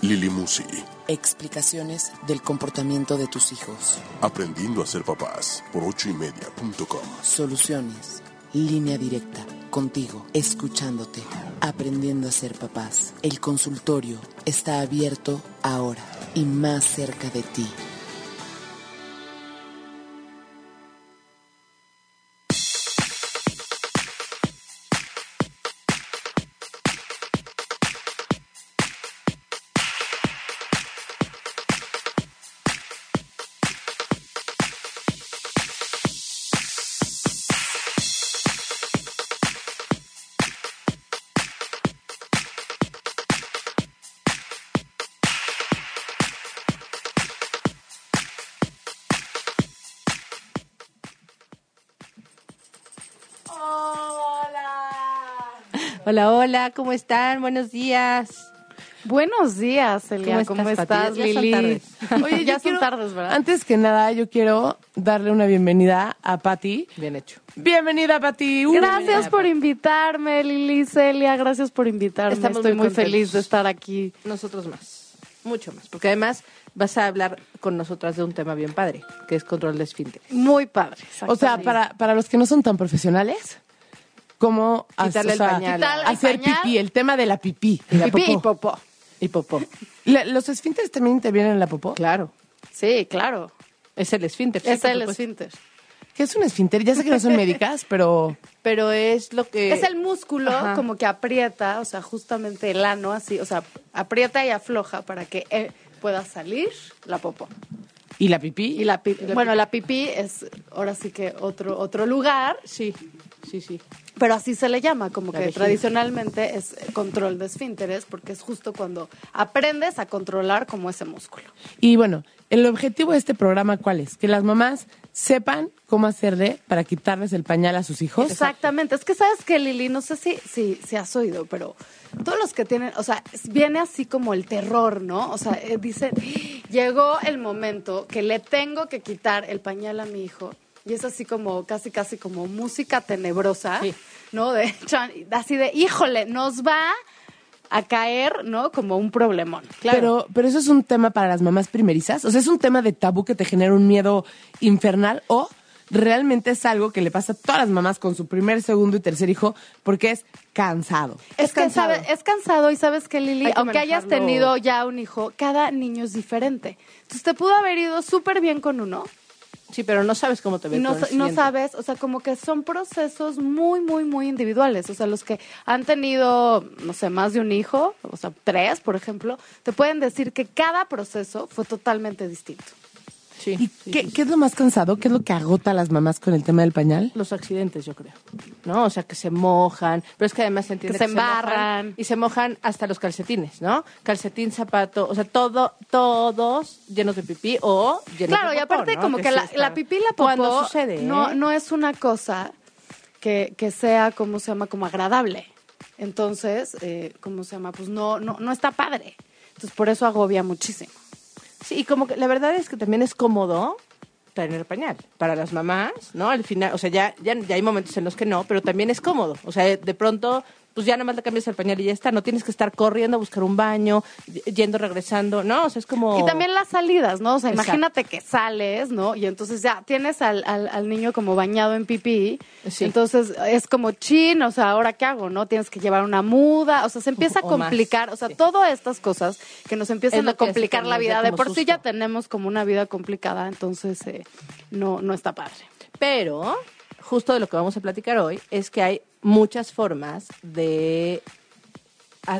Lili Musi. Explicaciones del comportamiento de tus hijos. Aprendiendo a ser papás por ochoymedia.com. Soluciones. Línea directa. Contigo. Escuchándote. Aprendiendo a ser papás. El consultorio está abierto ahora y más cerca de ti. Hola, hola, ¿cómo están? Buenos días. Buenos días, Celia. ¿Cómo ¿Cómo estás, estás, Pati? Ya son Lili? tardes. Oye, ya son tardes, ¿verdad? Antes que nada, yo quiero darle una bienvenida a Patti. Bien hecho. Bienvenida, Patti. Uh, Gracias por invitarme, Lili, Celia. Gracias por invitarme. Estamos Estoy muy muy feliz de estar aquí. Nosotros más. Mucho más. Porque además vas a hablar con nosotras de un tema bien padre, que es control de esfínteres. Muy padre. O sea, para, para los que no son tan profesionales, ¿cómo Quitarle o sea, el pañal. Quitarle el hacer pañal. pipí? El tema de la pipí. Y la Pipí y popó. Y popó. La- ¿Los esfínteres también intervienen en la popó? Claro. Sí, claro. Es el esfínter. sí, es el esfínter. ¿Qué es un esfínter? Ya sé que no son médicas, pero... Pero es lo que... Es el músculo Ajá. como que aprieta, o sea, justamente el ano así, o sea, aprieta y afloja para que eh, pueda salir la popó. ¿Y la pipí? Y la pi- Y la bueno, pipí. la pipí es ahora sí que otro otro lugar, Sí, sí, sí. pero así se le llama, como La que vejiga. tradicionalmente es control de esfínteres, porque es justo cuando aprendes a controlar como ese músculo. Y bueno, el objetivo de este programa, ¿cuál es? Que las mamás sepan cómo hacerle para quitarles el pañal a sus hijos. Exactamente. Es que sabes que Lili, no sé si, si, si has oído, pero todos los que tienen, o sea, viene así como el terror, ¿no? O sea, eh, dicen, llegó el momento que le tengo que quitar el pañal a mi hijo. Y es así como, casi, casi como música tenebrosa, Sí. ¿no? De, así de, híjole, nos va a caer, ¿no? Como un problemón. Pero, pero eso es un tema para las mamás primerizas. O sea, es un tema de tabú que te genera un miedo infernal o realmente es algo que le pasa a todas las mamás con su primer, segundo y tercer hijo porque es cansado. Es, que cansado. sabe- es cansado y sabes que Lili, Hay que aunque hayas tenido ya un hijo, cada niño es diferente. Entonces te pudo haber ido súper bien con uno Sí, pero no sabes cómo te y ves no, sabes, o sea, como que son procesos muy, muy, muy individuales. O sea, los que han tenido, no sé, más de un hijo, o sea, tres, por ejemplo, te pueden decir que cada proceso fue totalmente distinto. Sí, ¿Y sí, qué, sí, sí. qué es lo más cansado? ¿Qué es lo que agota a las mamás con el tema del pañal? Los accidentes, yo creo. ¿No? O sea, que se mojan. Pero es que además se entiende Que se mojan, embarran. y se mojan hasta los calcetines, ¿no? Calcetín, zapato, o sea, todo, todos llenos de pipí o llenos Claro, de y popó, aparte ¿no? como que, la, pipí y la popó ¿Cuándo sucede? no, eh? no es una cosa que, que sea, ¿cómo se llama? Como agradable. Entonces, eh, ¿cómo se llama? Pues no, no, no está padre. Entonces, por eso agobia muchísimo. Sí, y como que la verdad es que también es cómodo tener pañal para las mamás, ¿no? Al final, o sea, ya, ya, ya hay momentos en los que no, pero también es cómodo. O sea, de pronto, pues ya nada más le cambias el pañal y ya está. No tienes que estar corriendo a buscar un baño, yendo, regresando, ¿no? O sea, es como... Y también las salidas, ¿no? O sea, Exacto. imagínate que sales, ¿no? Y entonces ya tienes al, al, al niño como bañado en pipí. Sí. Entonces es como chin, o sea, ¿ahora qué hago, no? Tienes que llevar una muda, o sea, se empieza a complicar, o sea, sí. todas estas cosas que nos empiezan a complicar la vida. De por sí ya tenemos como una vida complicada, entonces eh, no, no está padre. Pero justo de lo que vamos a platicar hoy es que hay muchas formas de,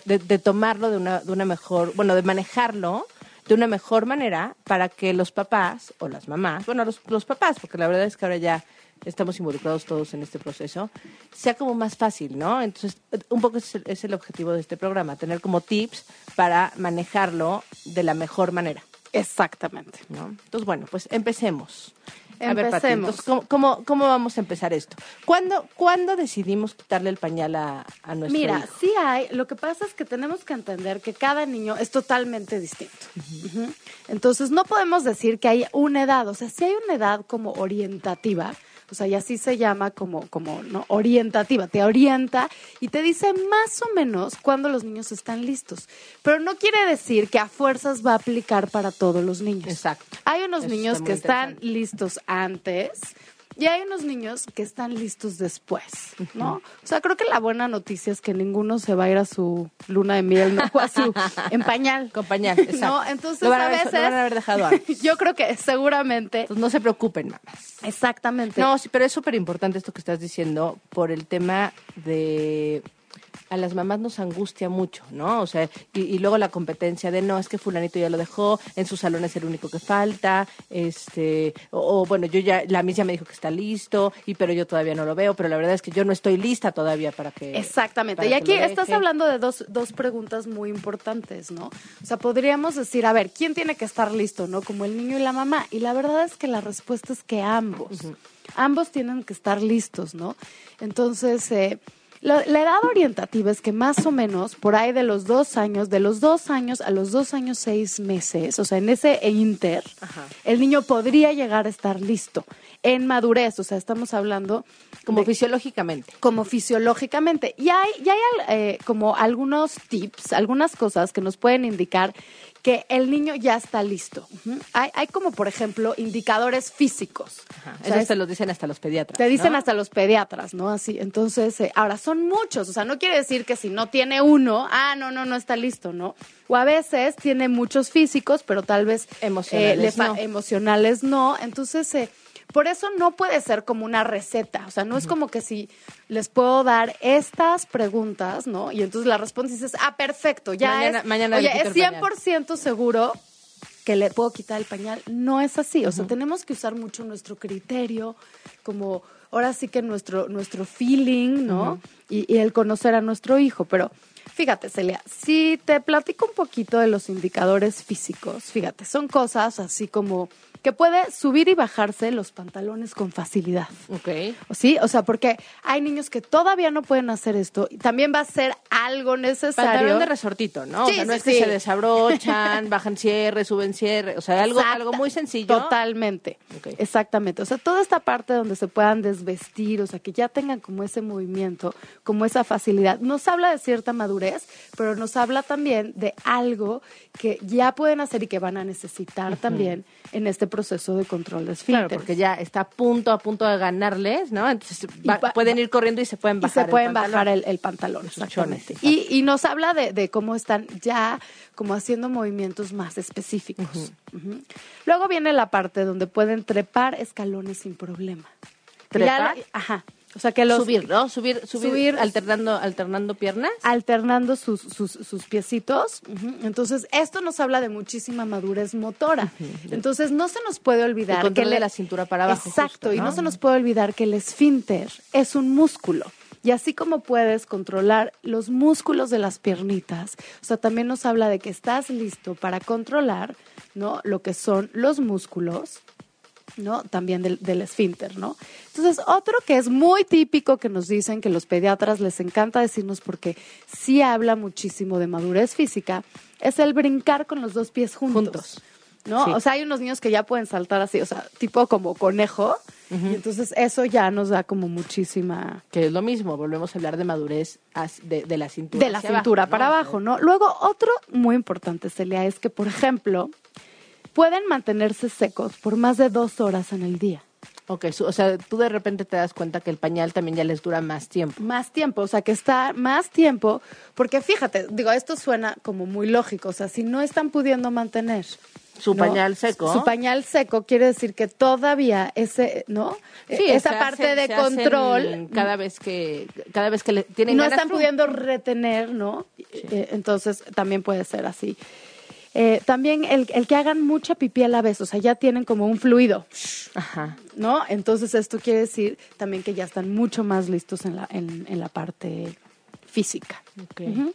de tomarlo de una, de una mejor, bueno, de manejarlo de una mejor manera para que los papás o las mamás, bueno, los, los papás, porque la verdad es que ahora ya estamos involucrados todos en este proceso, sea como más fácil, ¿no? Entonces, un poco es el, es el objetivo de este programa, tener como tips para manejarlo de la mejor manera. Exactamente. ¿no? Entonces, bueno, pues empecemos. A ver, Pati, Empecemos. ¿cómo, cómo, cómo vamos a empezar esto? ¿Cuándo, ¿cuándo decidimos quitarle el pañal a, a nuestro Mira, hijo? sí hay, lo que pasa es que tenemos que entender que cada niño es totalmente distinto. Entonces, no podemos decir que hay una edad, o sea, sí hay una edad como orientativa, o sea, y así se llama como, como ¿no? orientativa, te orienta y te dice más o menos cuándo los niños están listos. Pero no quiere decir que a fuerzas va a aplicar para todos los niños. Exacto. Hay unos Eso niños que están listos antes y hay unos niños que están listos después, ¿no? O sea, creo que la buena noticia es que ninguno se va a ir a su luna de miel, ¿no? O a su en pañal. Con pañal, exacto. No, entonces a a veces lo van a haber dejado antes. yo creo que seguramente Entonces, no se preocupen, mamás. exactamente. No, sí, pero es súper importante esto que estás diciendo por el tema de... A las mamás nos angustia mucho, ¿no? O sea, y, y luego la competencia de no, es que fulanito ya lo dejó, en su salón es el único que falta, este, o, o, bueno, yo ya, la misa me dijo que está listo, y pero yo todavía no lo veo, pero la verdad es que yo no estoy lista todavía para que... Exactamente. para Y que aquí estás hablando de dos, dos preguntas muy importantes, ¿no? O sea, podríamos decir, a ver, ¿quién tiene que estar listo, no? Como el niño y la mamá. Y la verdad es que la respuesta es que ambos. Ambos tienen que estar listos, ¿no? Entonces, eh, la, la edad orientativa es que más o menos por ahí de los dos años, de los dos años a los dos años seis meses, o sea, en ese inter, Ajá. el niño podría llegar a estar listo en madurez, o sea, estamos hablando Como de- fisiológicamente. como fisiológicamente. Y hay, y hay eh, como algunos tips, algunas cosas que nos pueden indicar que el niño ya está listo. Hay, hay como, por ejemplo, indicadores físicos. O sea, Eso es- te lo dicen hasta los pediatras. te dicen ¿no? hasta los pediatras, ¿no? Así, entonces, eh, ahora son muchos, o sea, no quiere decir que si no tiene uno, ah, no, no, no está listo, ¿no? O a veces tiene muchos físicos, pero tal vez eh, Emocionales no. emocionales no. Entonces, eh, por eso no puede ser como una receta, o sea, no es como que si les puedo dar estas preguntas, ¿no? Y entonces la respuesta dices, ah, perfecto, ya Mañana- es, mañana oye, es el pañal. 100% seguro que le puedo quitar el pañal. No es así. O sea, tenemos que usar mucho nuestro criterio, como ahora sí que nuestro, nuestro feeling, ¿no? y, y el conocer a nuestro hijo. Pero fíjate, Celia, si te platico un poquito de los indicadores físicos, fíjate, son cosas así como que puede subir y bajarse los pantalones con facilidad. Ok. ¿Sí? O sea, porque hay niños que todavía no pueden hacer esto y también va a ser algo necesario. Pantalón de resortito, ¿no? Sí, o sea, no sí, es que sí. se desabrochan, bajan cierre, suben cierre, o sea, algo, algo muy sencillo. Totalmente. Ok. Exactamente. O sea, toda esta parte donde se puedan desvestir, o sea, que ya tengan como ese movimiento, como esa facilidad. Nos habla de cierta madurez, pero nos habla también de algo que ya pueden hacer y que van a necesitar también en este proceso de control de Claro, esfínteres. porque ya está a punto, a punto de ganarles, ¿no? Entonces Y va- va- pueden ir corriendo y se pueden y bajar. se pueden el bajar el, el pantalón, exactamente. Y, y nos habla de, de cómo están ya como haciendo movimientos más específicos. Luego viene la parte donde pueden trepar escalones sin problema. ¿Trepar? La- ajá. O sea que los subir, ¿no? Subir, subir, Subir. alternando, alternando piernas. alternando sus, sus, sus piecitos. Entonces, esto nos habla de muchísima madurez motora. Entonces, no se nos puede olvidar El que de la cintura para abajo, Exacto, justo, y no se nos puede olvidar que el esfínter es un músculo. Y así como puedes controlar los músculos de las piernitas, o sea, también nos habla de que estás listo para controlar, ¿no? Lo que son los músculos ¿no? También del, del esfínter, ¿no? Entonces, otro que es muy típico que nos dicen que los pediatras les encanta decirnos porque sí habla muchísimo de madurez física, es el brincar con los dos pies juntos. Juntos. ¿No? Sí. O sea, hay unos niños que ya pueden saltar así, o sea, tipo como conejo, y entonces eso ya nos da como muchísima Que es lo mismo, volvemos a hablar de madurez de, de la cintura. de la hacia cintura abajo, para ¿no? abajo, ¿no? Luego, otro muy importante, Celia, es que, por ejemplo, pueden mantenerse secos por más de dos horas en el día. Ok, o sea, tú de repente te das cuenta que el pañal también ya les dura más tiempo. Más tiempo, o sea, que está más tiempo, porque fíjate, digo, esto suena como muy lógico, o sea, si no están pudiendo mantener Su ¿no? pañal seco. Su pañal seco quiere decir que todavía ese, ¿no? Sí, Esa se parte de se control cada vez que cada vez que le tienen no ganas, están pudiendo retener, ¿no? Eh, entonces también puede ser así. Eh, también el, el que hagan mucha pipí a la vez, o sea, ya tienen como un fluido, Ajá. ¿no? Entonces esto quiere decir también que ya están mucho más listos en la, en, en la parte física. Ok. Ujú.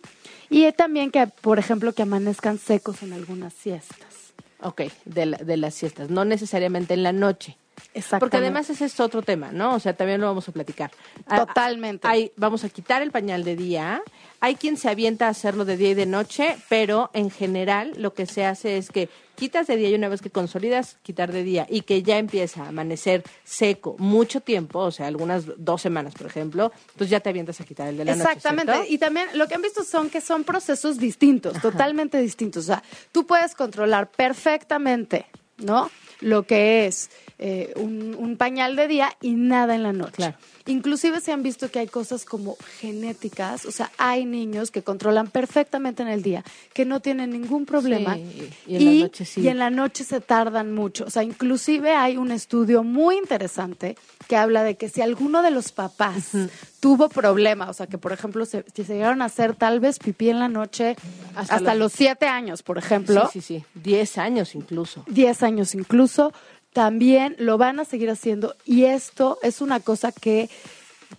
Y eh, también que, por ejemplo, que amanezcan secos en algunas siestas. Ok, de, la- de las siestas, no necesariamente en la noche. Exactamente. Porque además ese es otro tema, ¿no? O sea, también lo vamos a platicar. Ah, Totalmente. Hay, vamos a quitar el pañal de día. Hay quien se avienta a hacerlo de día y de noche, pero en general lo que se hace es que quitas de día y una vez que consolidas, quitar de día y que ya empieza a amanecer seco mucho tiempo, o sea, algunas dos semanas, por ejemplo, entonces ya te avientas a quitar el de la noche. Exactamente. Y también lo que han visto son que son procesos distintos, totalmente distintos. O sea, tú puedes controlar perfectamente, ¿no? Lo que es eh, un, un pañal de día y nada en la noche. Claro. Inclusive se han visto que hay cosas como genéticas, o sea, hay niños que controlan perfectamente en el día, que no tienen ningún problema Sí, y en la noche sí. y en la noche se tardan mucho. O sea, inclusive hay un estudio muy interesante que habla de que si alguno de los papás tuvo problema, o sea, que por ejemplo se, si se llegaron a hacer tal vez pipí en la noche hasta, Hasta los... siete años, por ejemplo, Sí, sí, sí. Diez años incluso. 10 años incluso, también lo van a seguir haciendo y esto es una cosa que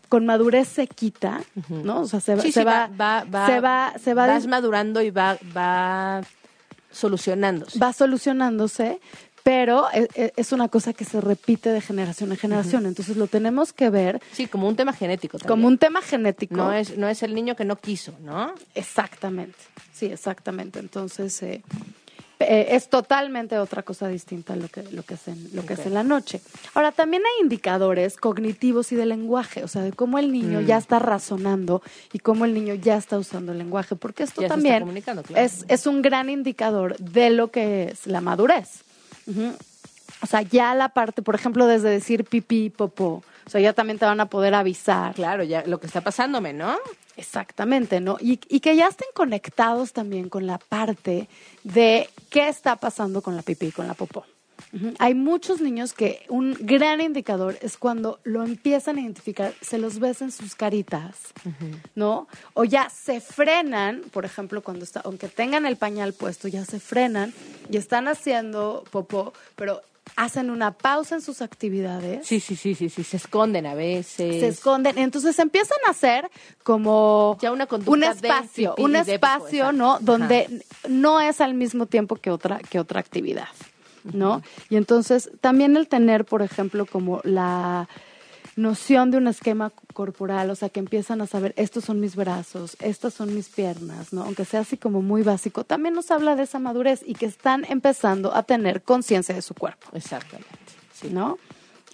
con madurez se quita, ¿no? O sea, se, va- Sí, se sí, va, va, va, se va, se va, vas madurando y va, va solucionándose. va solucionándose, pero e- e- es una cosa que se repite de generación en generación. Entonces lo tenemos que ver Sí, como un tema genético también. como un tema genético. no es no es el niño que no quiso, ¿no? Exactamente, sí, exactamente. Entonces eh, eh, es totalmente otra cosa distinta a lo que, lo que, es en, lo que es en la noche. Ahora, también hay indicadores cognitivos y de lenguaje, o sea, de cómo el Mm. niño ya está razonando y cómo el niño ya está usando el lenguaje, porque esto Ya también claro. es, es un gran indicador de lo que es la madurez. O sea, ya la parte, por ejemplo, desde decir pipí, popó, o sea, ya también te van a poder avisar. Claro, ya lo que está pasándome, ¿no? Exactamente, ¿no? Y, y que ya estén conectados también con la parte de qué está pasando con la pipí y con la popó. Hay muchos niños que un gran indicador es cuando lo empiezan a identificar, se los ves en sus caritas, ¿no? O ya se frenan, por ejemplo, cuando está, aunque tengan el pañal puesto, ya se frenan y están haciendo popó, pero hacen una pausa en sus actividades Sí, sí, sí, sí, sí, se esconden a veces. se esconden. Entonces empiezan a hacer como Ya una conducta un espacio, un de espacio. ¿no? Ajá. Donde no es al mismo tiempo que otra que otra actividad, ¿no? Y entonces también el tener, por ejemplo, como la noción de un esquema corporal, o sea, que empiezan a saber, estos son mis brazos, estas son mis piernas, ¿no? Aunque sea así como muy básico, también nos habla de esa madurez y que están empezando a tener conciencia de su cuerpo. Exactamente. Sí. ¿no?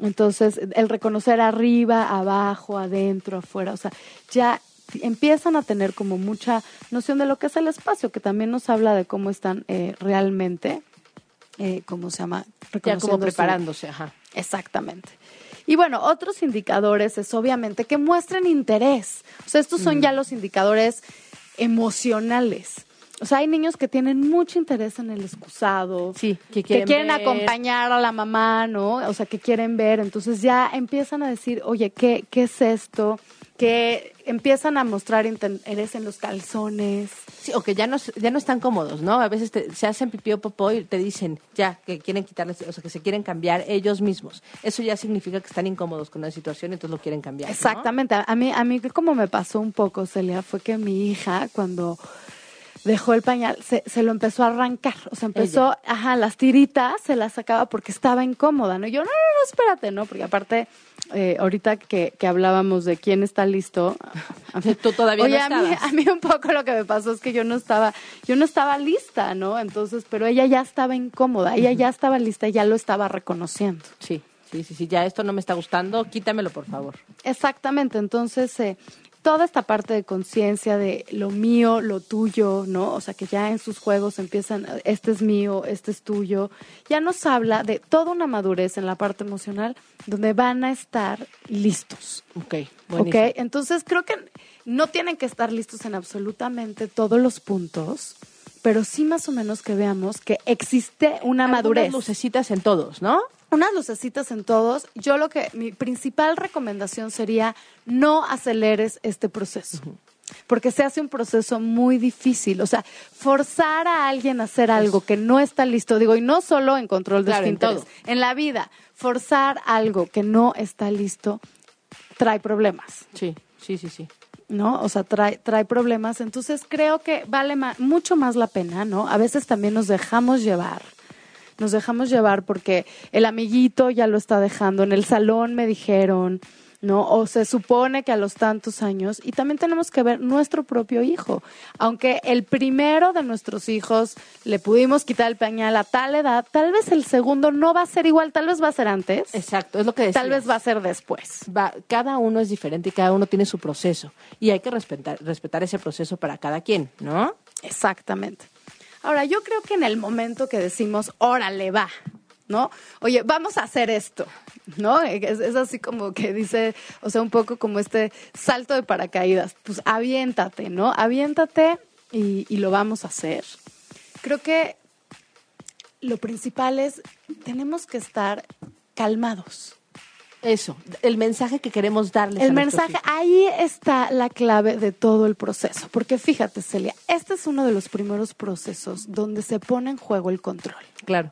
Entonces, el reconocer arriba, abajo, adentro, afuera, o sea, ya empiezan a tener como mucha noción de lo que es el espacio, que también nos habla de cómo están eh, realmente, eh, ¿cómo se llama? Ya como su- preparándose, ajá. Exactamente. Y bueno, otros indicadores es obviamente que muestren interés. O sea, estos son ya los indicadores emocionales. O sea, hay niños que tienen mucho interés en el excusado. Sí, que que quieren quieren ver. acompañar a la mamá, ¿no? O sea, que quieren ver. Entonces ya empiezan a decir, oye, ¿qué, qué es esto? Que empiezan a mostrar interés en los calzones. Sí, o que ya no, ya no están cómodos, ¿no? A veces te- se hacen pipí o popó y te dicen ya que quieren quitarles, o sea, que se quieren cambiar ellos mismos. Eso ya significa que están incómodos con la situación y entonces lo quieren cambiar. ¿no? Exactamente. A mí, a mí como me pasó un poco, Celia, fue que mi hija cuando dejó el pañal, se, se lo empezó a arrancar. O sea, empezó, ajá, las tiritas se las sacaba porque estaba incómoda, ¿no? Y yo, no, no, no, espérate, ¿no? Porque aparte, eh, ahorita que, que hablábamos de quién está listo. a mí- Tú todavía no Oye, a mí, estabas. a mí un poco lo que me pasó es que yo no estaba, yo no estaba lista, ¿no? Entonces, pero ella ya estaba incómoda, ella ya estaba lista, ya lo estaba reconociendo. Sí, sí, sí, sí, ya esto no me está gustando, quítamelo, por favor. Exactamente, entonces eh, toda esta parte de conciencia de lo mío, lo tuyo, ¿no? O sea, que ya en sus juegos empiezan, este es mío, este es tuyo, ya nos habla de toda una madurez en la parte emocional donde van a estar listos. Ok, ¿Ok? buenísimo. Entonces creo que no tienen que estar listos en absolutamente todos los puntos, pero sí más o menos que veamos que existe una Algunas madurez lucecitas en todos, ¿no? Unas lucecitas en todos. Yo lo que, mi principal recomendación sería no aceleres este proceso. Porque se hace un proceso muy difícil. O sea, forzar a alguien a hacer algo que no está listo, digo, y no solo en control de Claro, en esfínteres, todo. en la vida, forzar algo que no está listo trae problemas. Sí, sí, sí, sí. ¿no? O sea, trae, trae problemas. Entonces creo que vale ma- mucho más la pena, ¿no? A veces también nos dejamos llevar, nos dejamos llevar porque el amiguito ya lo está dejando, en el salón me dijeron, ¿no? O se supone que a los tantos años, y también tenemos que ver nuestro propio hijo. Aunque el primero de nuestros hijos le pudimos quitar el pañal a tal edad, tal vez el segundo no va a ser igual, tal vez va a ser antes, Exacto, es lo que decía. tal vez va a ser después. va, cada uno es diferente y cada uno tiene su proceso. Y hay que respetar, respetar ese proceso para cada quien, ¿no? Exactamente. Ahora, yo creo que en el momento que decimos, órale, va, ¿no? Oye, vamos a hacer esto, ¿no? Es, así como que dice, o sea, un poco como este salto de paracaídas. Pues aviéntate, ¿no? Aviéntate y, y lo vamos a hacer. Creo que lo principal es, tenemos que estar calmados. Eso, el mensaje que queremos darles. El a mensaje, hijos. ahí está la clave de todo el proceso. Porque fíjate, Celia, este es uno de los primeros procesos donde se pone en juego el control. Claro.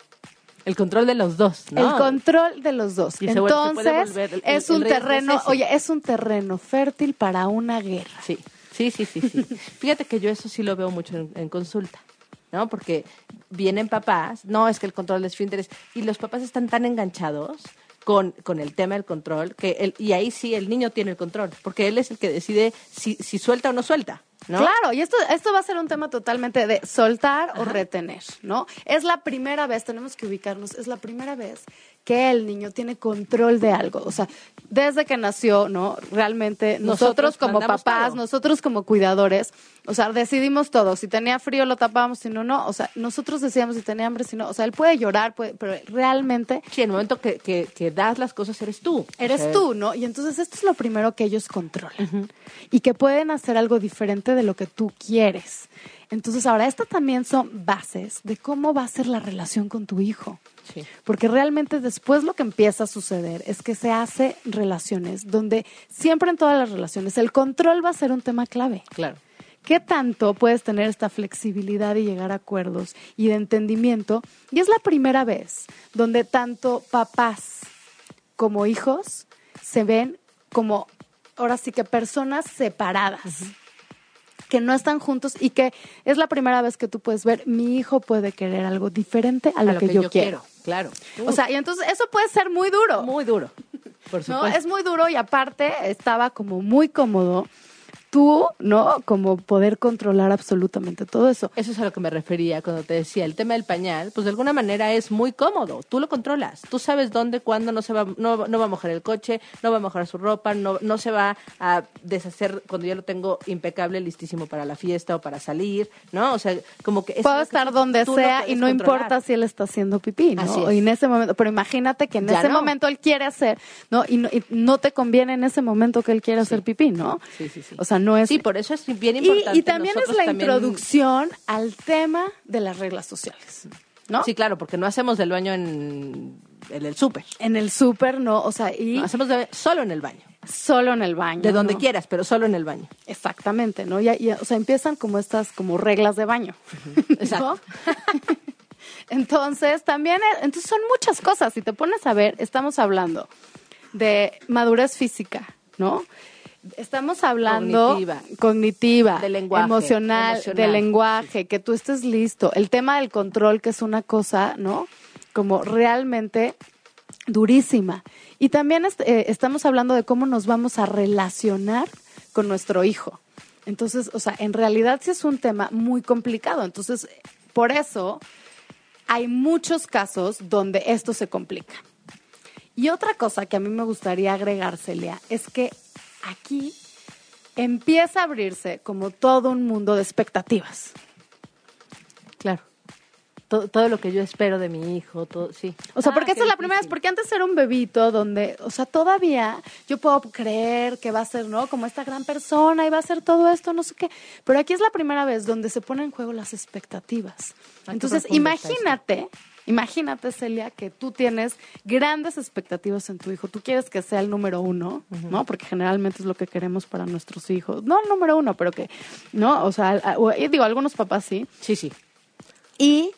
El control de los dos, ¿no? El control de los dos. Y Entonces, el- es el un es terreno, ese. oye, es un terreno fértil para una guerra. Sí, sí, sí, sí, sí. Fíjate que yo eso sí lo veo mucho en, en consulta, ¿no? Porque vienen papás, no, es que el control de esfínteres, y los papás están tan enganchados con, con el tema del control, que el, y ahí sí el niño tiene el control, porque él es el que decide si, si suelta o no suelta, ¿no? Claro, y esto, esto va a ser un tema totalmente de soltar o retener, ¿no? Es la primera vez, tenemos que ubicarnos, es la primera vez que el niño tiene control de algo. O sea, desde que nació, ¿no? Realmente nosotros, Nosotros como papás, todo. nosotros como cuidadores, o sea, decidimos todo. Si tenía frío lo tapábamos, si no, no. O sea, nosotros decíamos si tenía hambre, si no. O sea, él puede llorar, puede, pero realmente Sí, en el momento que, que, que das las cosas eres tú. Eres O sea, tú, ¿no? Y entonces esto es lo primero que ellos controlan. Y que pueden hacer algo diferente de lo que tú quieres. Entonces, ahora, estas también son bases de cómo va a ser la relación con tu hijo. Sí. Porque realmente después lo que empieza a suceder es que se hace relaciones donde siempre en todas las relaciones el control va a ser un tema clave. Claro. ¿Qué tanto puedes tener esta flexibilidad y llegar a acuerdos y de entendimiento? Y es la primera vez donde tanto papás como hijos se ven como, ahora sí que personas separadas, que no están juntos y que es la primera vez que tú puedes ver, mi hijo puede querer algo diferente a lo, que, yo, quiero. Claro. O sea, y entonces eso puede ser muy duro. muy duro. Por ¿no? supuesto. Es muy duro y aparte estaba como muy cómodo tú, ¿no? Como poder controlar absolutamente todo eso. Eso es a lo que me refería cuando te decía el tema del pañal, pues de alguna manera es muy cómodo, tú lo controlas, tú sabes dónde, cuándo no se va, no, no va a mojar el coche, no va a mojar su ropa, no, no se va a deshacer cuando yo lo tengo impecable, listísimo para la fiesta o para salir, ¿no? O sea, como que Puedo que estar donde sea y no controlar. importa si él está haciendo pipí, ¿no? Así es. Y en ese momento, pero imagínate que en Ya ese no. momento él quiere hacer, ¿no? Y, no? y no te conviene en ese momento que él quiera hacer pipí, ¿no? Sí, sí, sí. O sea, no es... Sí, por eso es bien y, importante. y también es la también- introducción al tema de las reglas sociales, ¿no? Sí, claro, porque no hacemos del baño en, en el súper, En el súper, ¿no? O sea, y no, hacemos de- solo en el baño, solo en el baño. de donde ¿no? quieras, pero solo en el baño. Exactamente, ¿no? Y, y, o sea, empiezan como estas como reglas de baño. Exacto. entonces, también, eh, entonces son muchas cosas. Si te pones a ver, estamos hablando de madurez física, ¿no? Estamos hablando Cognitiva. cognitiva, De lenguaje, emocional, emocional. de lenguaje, que tú estés listo. El tema del control, que es una cosa, ¿no? Como realmente durísima. Y también est- eh, estamos hablando de cómo nos vamos a relacionar con nuestro hijo. Entonces, o sea, en realidad sí es un tema muy complicado. Entonces, por eso hay muchos casos donde esto se complica. Y otra cosa que a mí me gustaría agregar, Celia, es que aquí empieza a abrirse como todo un mundo de expectativas. Claro. Todo, todo lo que yo espero de mi hijo, todo, sí. O sea, Ah, porque esta es la primera vez, porque antes era un bebito donde, o sea, todavía yo puedo creer que va a ser, ¿no? Como esta gran persona y va a ser todo esto, no sé qué. Pero aquí es la primera vez donde se ponen en juego las expectativas. Entonces, imagínate, imagínate, Celia, que tú tienes grandes expectativas en tu hijo. Tú quieres que sea el número uno, ¿no? Porque generalmente es lo que queremos para nuestros hijos. No el número uno, pero que, ¿no? O sea, y digo, algunos papás sí. Sí, sí. Y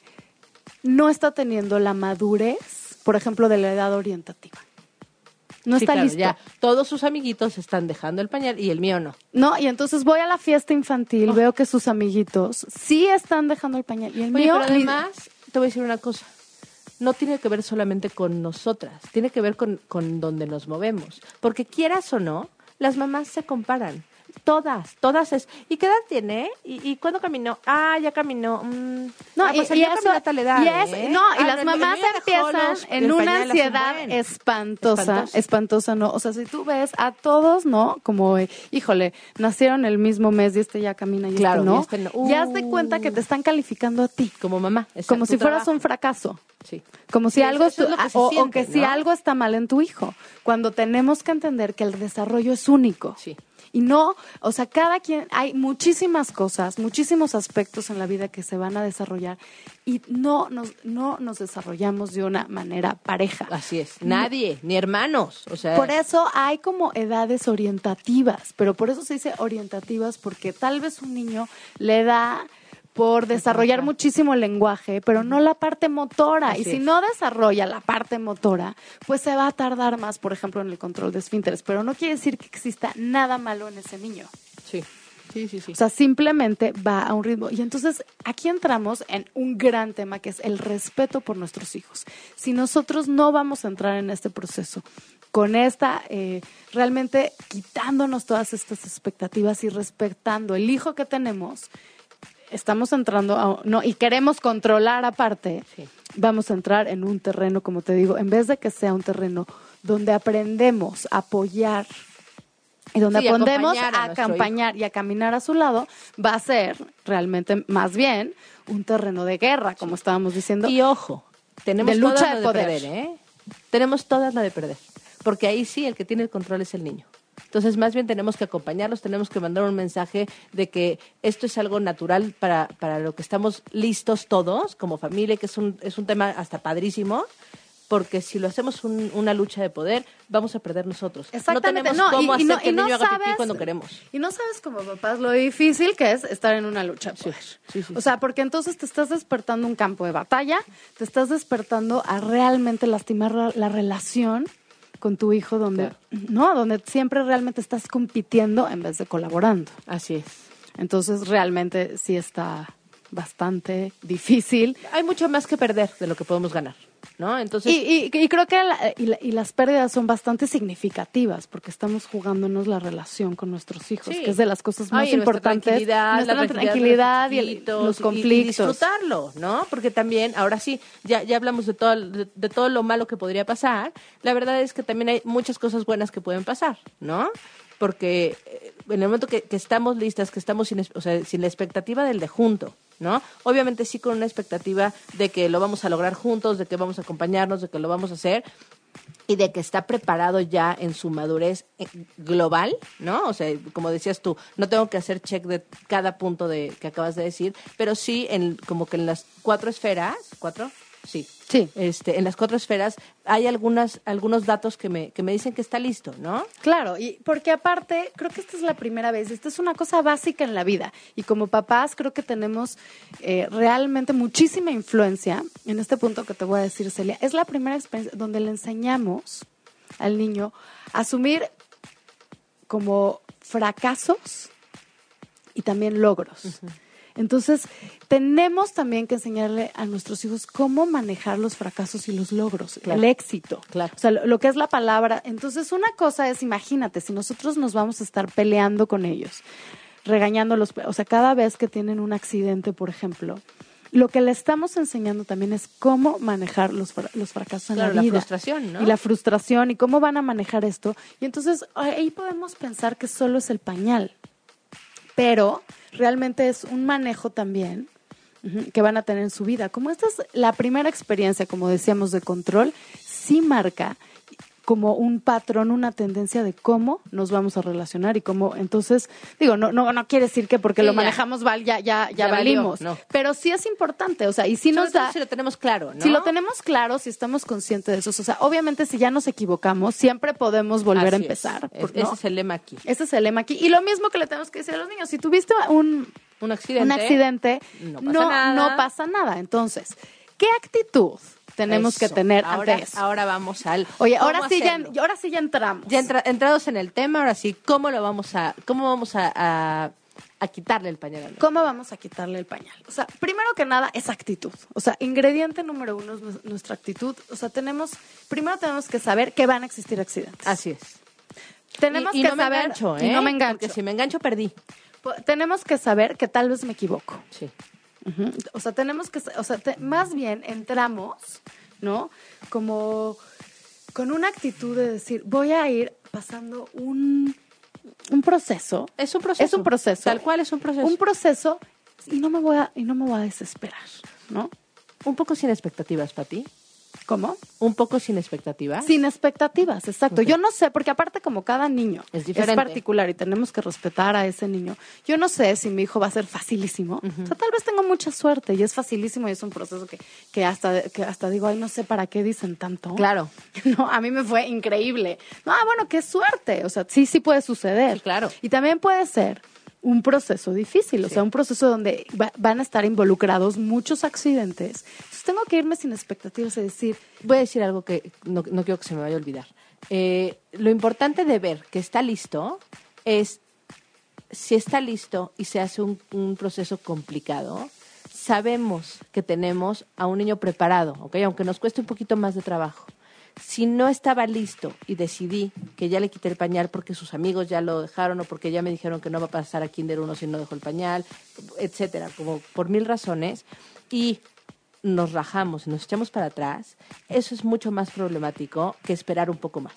no está teniendo la madurez, por ejemplo, de la edad orientativa. No Sí, está claro, listo. Ya todos sus amiguitos están dejando el pañal y el mío no. No, y entonces voy a la fiesta infantil, veo que sus amiguitos sí están dejando el pañal y el Oye, mío pero además, te voy a decir una cosa. no tiene que ver solamente con nosotras, tiene que ver con, con donde nos movemos. Porque quieras o no, las mamás se comparan. Todas, todas es. ¿Y qué edad tiene? ¿Y, y cuándo caminó? Ah, ya caminó. Mm. No, Ah, pues y, el y mío eso- caminó a tal edad, y es- ¿eh? no, y Ah, las mamás empiezan los- en una ansiedad espantosa, Espantosa. espantosa, ¿no? O sea, si tú ves a todos, ¿no? Como, eh, híjole, nacieron el mismo mes y este ya camina y Claro, este no. y este no. Ya te cuenta que te están calificando a ti. Como mamá. exacto, Como si fueras trabajo. un fracaso. Sí. Como si Sí, algo es que o, o siente, si algo está mal en tu hijo, cuando tenemos que entender que el desarrollo es único. Sí. Y no, o sea, cada quien, hay muchísimas cosas, muchísimos aspectos en la vida que se van a desarrollar y no nos, no nos desarrollamos de una manera pareja. Así es. Nadie, ni hermanos. O sea, Por eso hay como edades orientativas, pero por eso se dice orientativas porque tal vez un niño le da por desarrollar muchísimo el lenguaje, pero no la parte motora. Así y si es. no desarrolla la parte motora, pues se va a tardar más, por ejemplo, en el control de esfínteres. Pero no quiere decir que exista nada malo en ese niño. sí. Sí, sí, sí. O sea, simplemente va a un ritmo. Y entonces aquí entramos en un gran tema que es el respeto por nuestros hijos. Si nosotros no vamos a entrar en este proceso con esta, eh, realmente quitándonos todas estas expectativas y respetando el hijo que tenemos, estamos entrando a, no y queremos controlar aparte, Sí. vamos a entrar en un terreno, como te digo, en vez de que sea un terreno donde aprendemos a apoyar y donde Sí, aprendemos a acompañar y a caminar a su lado, va a ser realmente más bien un terreno de guerra, como estábamos diciendo. Y ojo, tenemos De lucha todas de la de poder. perder, ¿eh? Tenemos todas la de perder. Porque ahí sí, el que tiene el control es el niño. Entonces, más bien tenemos que acompañarlos, tenemos que mandar un mensaje de que esto es algo natural para, para lo que estamos listos todos, como familia, que es un, es un tema hasta padrísimo, porque si lo hacemos un- una lucha de poder, vamos a perder nosotros. Exactamente, No tenemos no, cómo y- y hacer no- que el niño haga pipí sabes- cuando queremos. Y no sabes como papás lo difícil que es estar en una lucha. de Sí, sí, sí, o sea, porque entonces te estás despertando un campo de batalla, te estás despertando a realmente lastimar la, la relación con tu hijo donde no, donde siempre realmente estás compitiendo en vez de colaborando. Así es. Entonces, realmente sí está bastante difícil. Hay mucho más que perder de lo que podemos ganar, ¿no? Entonces, Y, y- y creo que la- y, la- y las pérdidas son bastante significativas porque estamos jugándonos la relación con nuestros hijos, Sí. que es de las cosas más Ay, y nuestra importantes. tranquilidad, nuestra la tranquilidad, y, los y- conflictos. Y, disfrutarlo, ¿no? Porque también, ahora sí, ya, ya hablamos de todo, de, de todo lo malo que podría pasar. La verdad es que también hay muchas cosas buenas que pueden pasar, ¿no? Porque eh, en el momento que, que estamos listas, que estamos sin, es- o sea, sin la expectativa del de junto, ¿no? Obviamente sí con una expectativa de que lo vamos a lograr juntos, de que vamos a acompañarnos, de que lo vamos a hacer, y de que está preparado ya en su madurez eh, global, ¿no? O sea, como decías tú, no tengo que hacer check de cada punto de que acabas de decir, pero sí en como que en las cuatro esferas, cuatro, sí, Sí. este, en las cuatro esferas hay algunas algunos datos que me que me dicen que está listo, ¿no? Claro, y porque aparte, creo que esta es la primera vez, esta es una cosa básica en la vida. Y como papás, creo que tenemos eh, realmente muchísima influencia en este punto que te voy a decir, Celia. Es la primera experiencia donde le enseñamos al niño a asumir como fracasos y también logros. Entonces, tenemos también que enseñarle a nuestros hijos cómo manejar los fracasos y los logros, Claro. el éxito. Claro. O sea, lo, lo que es la palabra. Entonces, una cosa es, imagínate, si nosotros nos vamos a estar peleando con ellos, regañándolos, o sea, cada vez que tienen un accidente, por ejemplo, lo que le estamos enseñando también es cómo manejar los, los fracasos en Claro, la la vida. frustración, ¿no? Y la frustración y cómo van a manejar esto. Y entonces ahí podemos pensar que solo es el pañal, pero realmente es un manejo también que van a tener en su vida. Como esta es la primera experiencia, como decíamos, de control, sí marca como un patrón, una tendencia de cómo nos vamos a relacionar y cómo, entonces, digo, no, no, no quiere decir que porque Sí, lo ya. manejamos mal ya, ya, ya, Ya valió, valimos, no. pero sí es importante, o sea, y sí Sobre nos da, si lo tenemos claro, ¿no? si lo tenemos claro, si estamos conscientes de eso, o sea, obviamente si ya nos equivocamos, siempre podemos volver a Así empezar. Es- ¿por- Ese es el lema aquí. Ese es el lema aquí. Y lo mismo que le tenemos que decir a los niños, si tuviste un, Un accidente. un accidente, no no, pasa nada. no pasa nada. Entonces, ¿qué actitud tenemos que tener ahora? Ahora vamos al. Oye, ¿cómo ahora sí, ya, ahora sí ya entramos. Ya entra- entrados en el tema, ahora sí, ¿cómo lo vamos a, cómo vamos a, a- a quitarle el pañal? ¿Cómo vamos a quitarle el pañal? O sea, primero que nada es actitud. O sea, ingrediente número uno es nu- nuestra actitud. O sea, tenemos, primero tenemos que saber que van a existir accidentes. Así es. tenemos y, y que no me saber engancho, y ¿eh? no me engancho. Porque si me engancho, perdí. Tenemos que saber que tal vez me equivoco. Sí. O sea, tenemos que, o sea, te- más bien entramos, ¿no? Como con una actitud de decir, voy a ir pasando un, un proceso. Es un proceso. Es un proceso. Tal cual es un proceso. Un proceso y no me voy a, y no me voy a desesperar, ¿no? Un poco sin expectativas, Pati. ¿Cómo? Un poco sin expectativas. Sin expectativas, exacto. Yo no sé, porque aparte como cada niño Es diferente. particular y tenemos que respetar a ese niño, yo no sé si mi hijo va a ser facilísimo. O sea, tal vez tengo mucha suerte y es facilísimo y es un proceso que, que, hasta, que hasta digo, ay, no sé para qué dicen tanto. Claro. No, a mí me fue increíble. No, ah, bueno, qué suerte. O sea, sí, sí puede suceder. Sí, claro. Y también puede ser un proceso difícil, o sea, un proceso donde va- van a estar involucrados muchos accidentes. Entonces tengo que irme sin expectativas y decir, Voy a decir algo que no, no quiero que se me vaya a olvidar. Eh, lo importante de ver que está listo es si está listo y se hace un, un proceso complicado, sabemos que tenemos a un niño preparado, ¿ok? Aunque nos cueste un poquito más de trabajo. Si no estaba listo y decidí que ya le quité el pañal porque sus amigos ya lo dejaron o porque ya me dijeron que no va a pasar a Kinder 1 si no dejo el pañal, etcétera, como por mil razones, y nos rajamos y nos echamos para atrás, eso es mucho más problemático que esperar un poco más.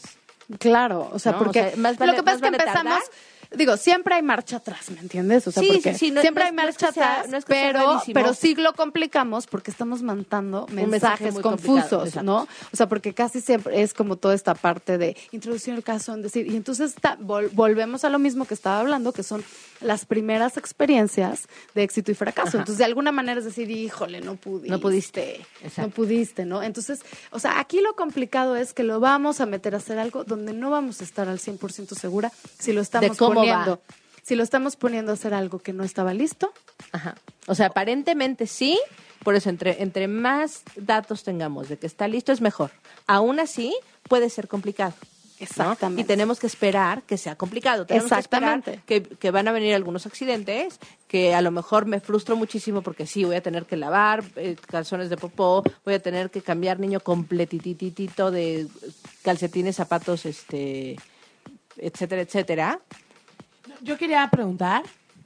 Claro, o sea, ¿No? porque O sea, más vale- lo que pasa es que más vale empezamos, tardar. Digo, siempre hay marcha atrás, ¿me entiendes? O sea, Sí, porque sí, sí, no- siempre no hay es- no es marcha que sea- atrás, no es que sea pero, pero sí lo complicamos porque estamos mandando mensaje mensajes confusos. ¿no? O sea, porque casi siempre es como toda esta parte de introducir el caso, en decir, y entonces está- vol- volvemos a lo mismo que estaba hablando, que son las primeras experiencias de éxito y fracaso. Entonces, de alguna manera es decir, híjole, no pudiste. No pudiste. No pudiste, ¿no? Entonces, o sea, aquí lo complicado es que lo vamos a meter a hacer algo donde no vamos a estar al 100% segura si lo estamos cómo poniendo. va. Si lo estamos poniendo a hacer algo que no estaba listo, Ajá. O sea, aparentemente sí, por eso entre, entre más datos tengamos de que está listo es mejor. Aún así, puede ser complicado. ¿no? Exactamente. Y tenemos que esperar que sea complicado. Tenemos Exactamente. que esperar que, que van a venir algunos accidentes, que a lo mejor me frustro muchísimo porque sí, voy a tener que lavar eh, calzones de popó, voy a tener que cambiar niño completititito de calcetines, zapatos, este, etcétera, etcétera. Yo quería preguntar.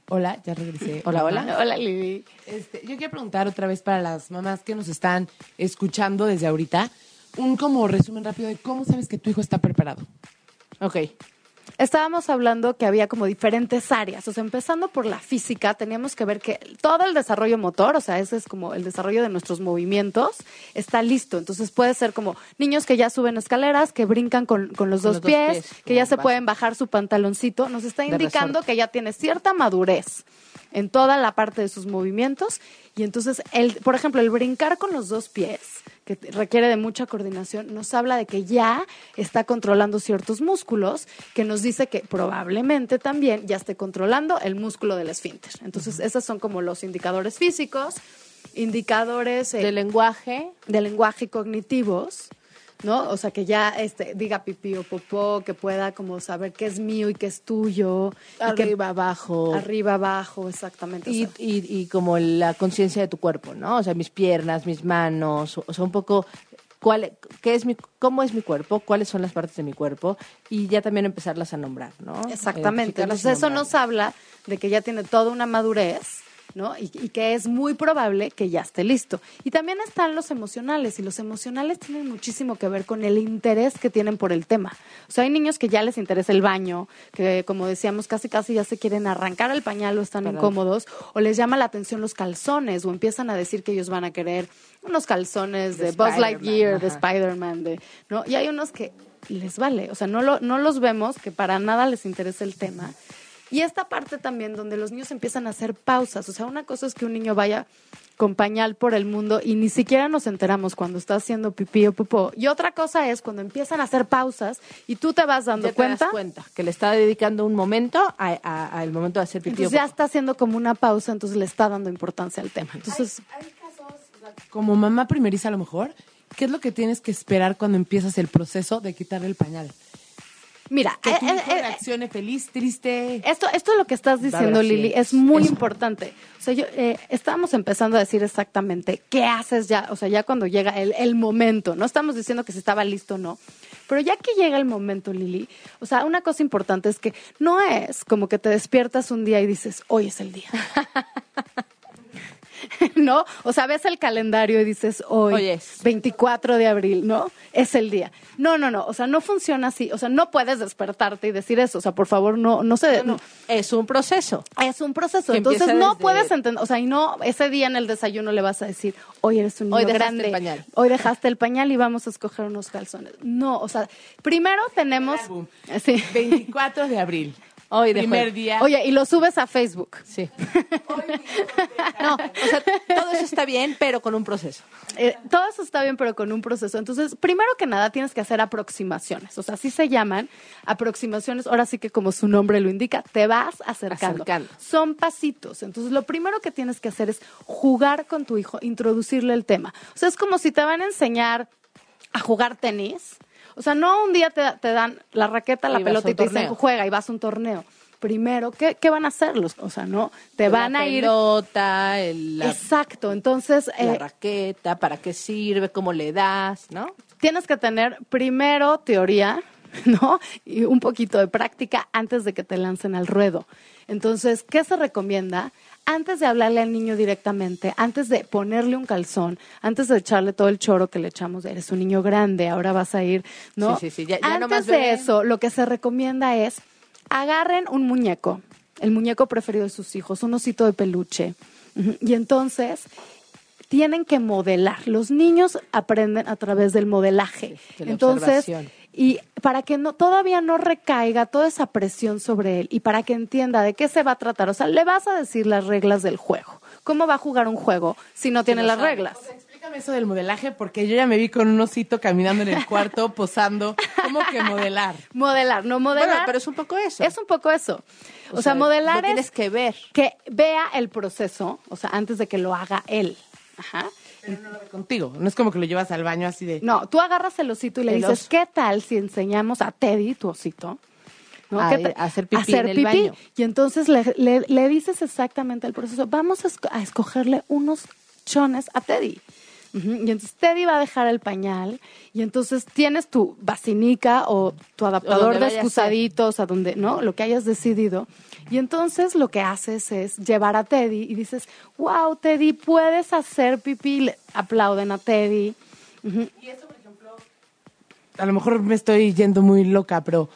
Hola, ya regresé. Hola, Mamá. hola. hola Lili. Este, yo quiero preguntar otra vez para las mamás que nos están escuchando desde ahorita, un como resumen rápido de cómo sabes que tu hijo está preparado. Ok. Estábamos hablando que había como diferentes áreas, o sea, empezando por la física, teníamos que ver que todo el desarrollo motor, o sea, ese es como el desarrollo de nuestros movimientos, está listo. Entonces puede ser como niños que ya suben escaleras, que brincan con, con los, Con dos, los dos pies, pies, que ya se pueden bajar su pantaloncito, nos está indicando que ya tiene cierta madurez en toda la parte de sus movimientos. Y entonces, el, por ejemplo, el brincar con los dos pies, que requiere de mucha coordinación, nos habla de que ya está controlando ciertos músculos, que nos dice que probablemente también ya esté controlando el músculo del esfínter. Entonces, esos son como los indicadores físicos, indicadores eh, De lenguaje, de lenguaje cognitivos, ¿no? O sea, que ya este, diga pipí o popó, que pueda como saber qué es mío y qué es tuyo. y que- arriba, abajo. arriba, abajo, exactamente. o Y, sea, y, y como la conciencia de tu cuerpo, ¿no? O sea, mis piernas, mis manos, o sea, un poco cuál, qué es mi, cómo es mi cuerpo, cuáles son las partes de mi cuerpo y ya también empezarlas a nombrar, ¿no? Exactamente. Entonces eso nos habla de que ya tiene toda una madurez, ¿no? Y, y que es muy probable que ya esté listo. Y también están los emocionales, y los emocionales tienen muchísimo que ver con el interés que tienen por el tema. O sea, hay niños que ya les interesa el baño, que como decíamos, casi casi ya se quieren arrancar el pañal o están Perdón. incómodos, o les llama la atención los calzones, o empiezan a decir que ellos van a querer unos calzones de, De Buzz Lightyear, de. Spider-Man, de, ¿no? Y hay unos que les vale, o sea, no, lo, no los vemos, que para nada les interesa el tema. Y esta parte también donde los niños empiezan a hacer pausas, o sea, una cosa es que un niño vaya con pañal por el mundo y ni siquiera nos enteramos cuando está haciendo pipí o popó. Y otra cosa es cuando empiezan a hacer pausas y tú te vas dando Ya te cuenta, das cuenta que le está dedicando un momento a- a- al momento de hacer pipí. entonces o ya está haciendo como una pausa, entonces le está dando importancia al tema. Entonces, Como mamá primeriza a lo mejor, ¿qué es lo que tienes que esperar cuando empiezas el proceso de quitarle el pañal? Mira, Que tu eh, hijo eh, eh, reaccione feliz, triste. Esto, esto es lo que estás diciendo, Lili, es. muy Eso. importante. O sea, yo eh, estábamos empezando a decir exactamente qué haces ya, o sea, ya cuando llega el, el momento. No estamos diciendo que si estaba listo o no. Pero ya que llega el momento, Lili, o sea, una cosa importante es que no es como que te despiertas un día y dices, hoy es el día. ¿No? O sea, ves el calendario y dices, hoy, Hoy es. 24 de abril, ¿no? Es el día. No, no, no. O sea, no funciona así. O sea, no puedes despertarte y decir eso. O sea, por favor, no, no se. No, es un proceso. Es un proceso. Que Entonces no desde- puedes entender, o sea, y no ese día en el desayuno le vas a decir, hoy eres un niño Hoy dejaste grande, el pañal". hoy dejaste el pañal y vamos a escoger unos calzones. No, o sea, primero tenemos, sí. 24 de abril. Hoy Primer día. Oye, y lo subes a Facebook. Sí. No, o sea, todo eso está bien, pero con un proceso. Eh, todo eso está bien, pero con un proceso. Entonces, primero que nada, tienes que hacer aproximaciones. O sea, así se llaman aproximaciones. Ahora sí que, como su nombre lo indica, te vas acercando. Acercando. Son pasitos. Entonces, lo primero que tienes que hacer es jugar con tu hijo, introducirle el tema. O sea, es como si te van a enseñar a jugar tenis. O sea, no un día te, te dan la raqueta, la Y pelota y te dicen juega y vas a un torneo. Primero, ¿qué, qué van a hacer los? O sea, no, te van la a ir. pelota, el- la, Exacto. Entonces, la eh, raqueta, para qué sirve, cómo le das, ¿no? tienes que tener primero teoría, ¿no? Y un poquito de práctica antes de que te lancen al ruedo. Entonces, ¿qué se recomienda? Antes de hablarle al niño directamente, antes de ponerle un calzón, antes de echarle todo el choro que le echamos, eres un niño grande, ahora vas a ir, ¿no? Sí, sí, sí, ya- ya antes de eso, lo que se recomienda es agarren un muñeco, el muñeco preferido de sus hijos, un osito de peluche. Y entonces tienen que modelar. Los niños aprenden a través del modelaje. Sí, de la entonces. Y para que no todavía no recaiga toda esa presión sobre él y para que entienda de qué se va a tratar, o sea, le vas a decir las reglas del juego. ¿Cómo va a jugar un juego si no tiene las sabe. reglas? Explícame eso del modelaje porque yo ya me vi con un osito caminando en el cuarto, posando. ¿Cómo que modelar? Modelar, no modelar. Bueno, pero es un poco eso. Es un poco eso. O, O sea, sea, modelar lo es tienes que ver. que vea el proceso, o sea, antes de que lo haga él. Ajá. Contigo. No es como que lo llevas al baño así de. No, tú agarras el osito y le El dices, oso. ¿qué tal si enseñamos a Teddy, tu osito? ¿no? A- hacer pipí en el pipí? baño. Y entonces le, le- le dices exactamente el proceso. Vamos a escogerle unos chones a Teddy. Y entonces Teddy va a dejar el pañal y entonces tienes tu basinica o tu adaptador de excusaditos, a donde, ¿no? Lo que hayas decidido. Y entonces lo que haces es llevar a Teddy y dices, wow, Teddy, puedes hacer pipí. Le aplauden a Teddy. Ujú. A lo mejor me estoy yendo muy loca, pero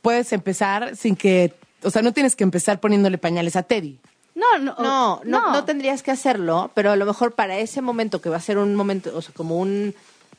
puedes empezar sin que. O sea, no tienes que empezar poniéndole pañales a Teddy. No, no, No, no, no tendrías que hacerlo, pero a lo mejor para ese momento que va a ser un momento, o sea, como un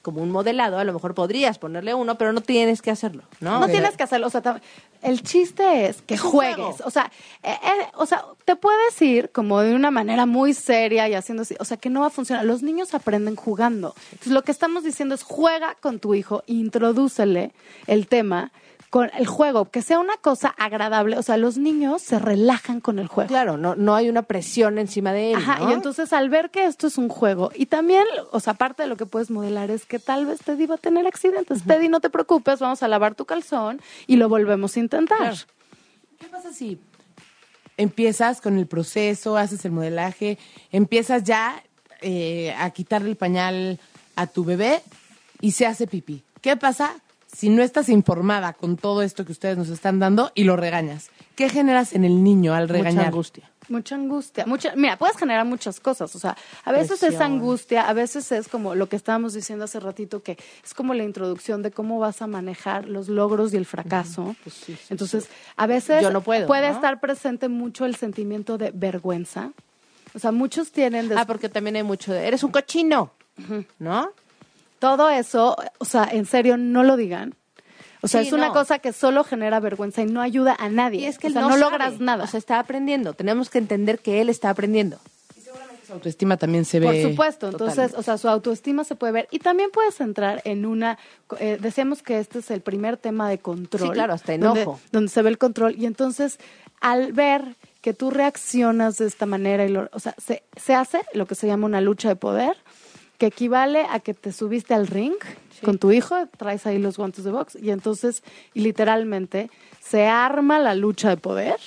como un modelado, a lo mejor podrías ponerle uno, pero no tienes que hacerlo, ¿no? No tienes que hacerlo. O sea, el chiste es que Es juegues. O sea, eh, eh, o sea, te puedes ir como de una manera muy seria y haciendo así. O sea, que no va a funcionar. Los niños aprenden jugando. Entonces, lo que estamos diciendo es juega con tu hijo, introdúcele el tema con el juego, que sea una cosa agradable. O sea, los niños se relajan con el juego. Claro, no, no hay una presión encima de él. Ajá, ¿no? y entonces al ver que esto es un juego, y también, o sea, aparte de lo que puedes modelar es que tal vez Teddy va a tener accidentes. Teddy, no te preocupes, vamos a lavar tu calzón y lo volvemos a intentar. Claro. ¿Qué pasa si empiezas con el proceso, haces el modelaje, empiezas ya eh, a quitarle el pañal a tu bebé y se hace pipí? ¿Qué pasa si no estás informada con todo esto que ustedes nos están dando y lo regañas? ¿Qué generas en el niño al regañar? Mucha angustia. Mucha angustia. Mucha, mira, puedes generar muchas cosas. O sea, a veces es angustia, a veces es como lo que estábamos diciendo hace ratito, que es como la introducción de cómo vas a manejar los logros y el fracaso. Pues sí, sí, Entonces, a veces Yo no puedo, puede ¿no? estar presente mucho el sentimiento de vergüenza. O sea, muchos tienen Ah, porque también hay mucho de, eres un cochino, ¿no? Todo eso, o sea, en serio, no lo digan. O sea, Sí, es una no. cosa que solo genera vergüenza y no ayuda a nadie. Y es que o él sea, no, no, sabe. logras nada. O sea, está aprendiendo. Tenemos que entender que él está aprendiendo. Su autoestima también se ve. Por supuesto, entonces, o sea, su autoestima se puede ver. Y también puedes entrar en una, eh, decíamos que este es el primer tema de control. Sí, claro, hasta donde- enojo. Donde, se ve el control. Y entonces, al ver que tú reaccionas de esta manera, y lo- o sea, se, se hace lo que se llama una lucha de poder. Que equivale a que te subiste al ring Sí. con tu hijo, traes ahí los guantes de box y entonces y literalmente se arma la lucha de poder.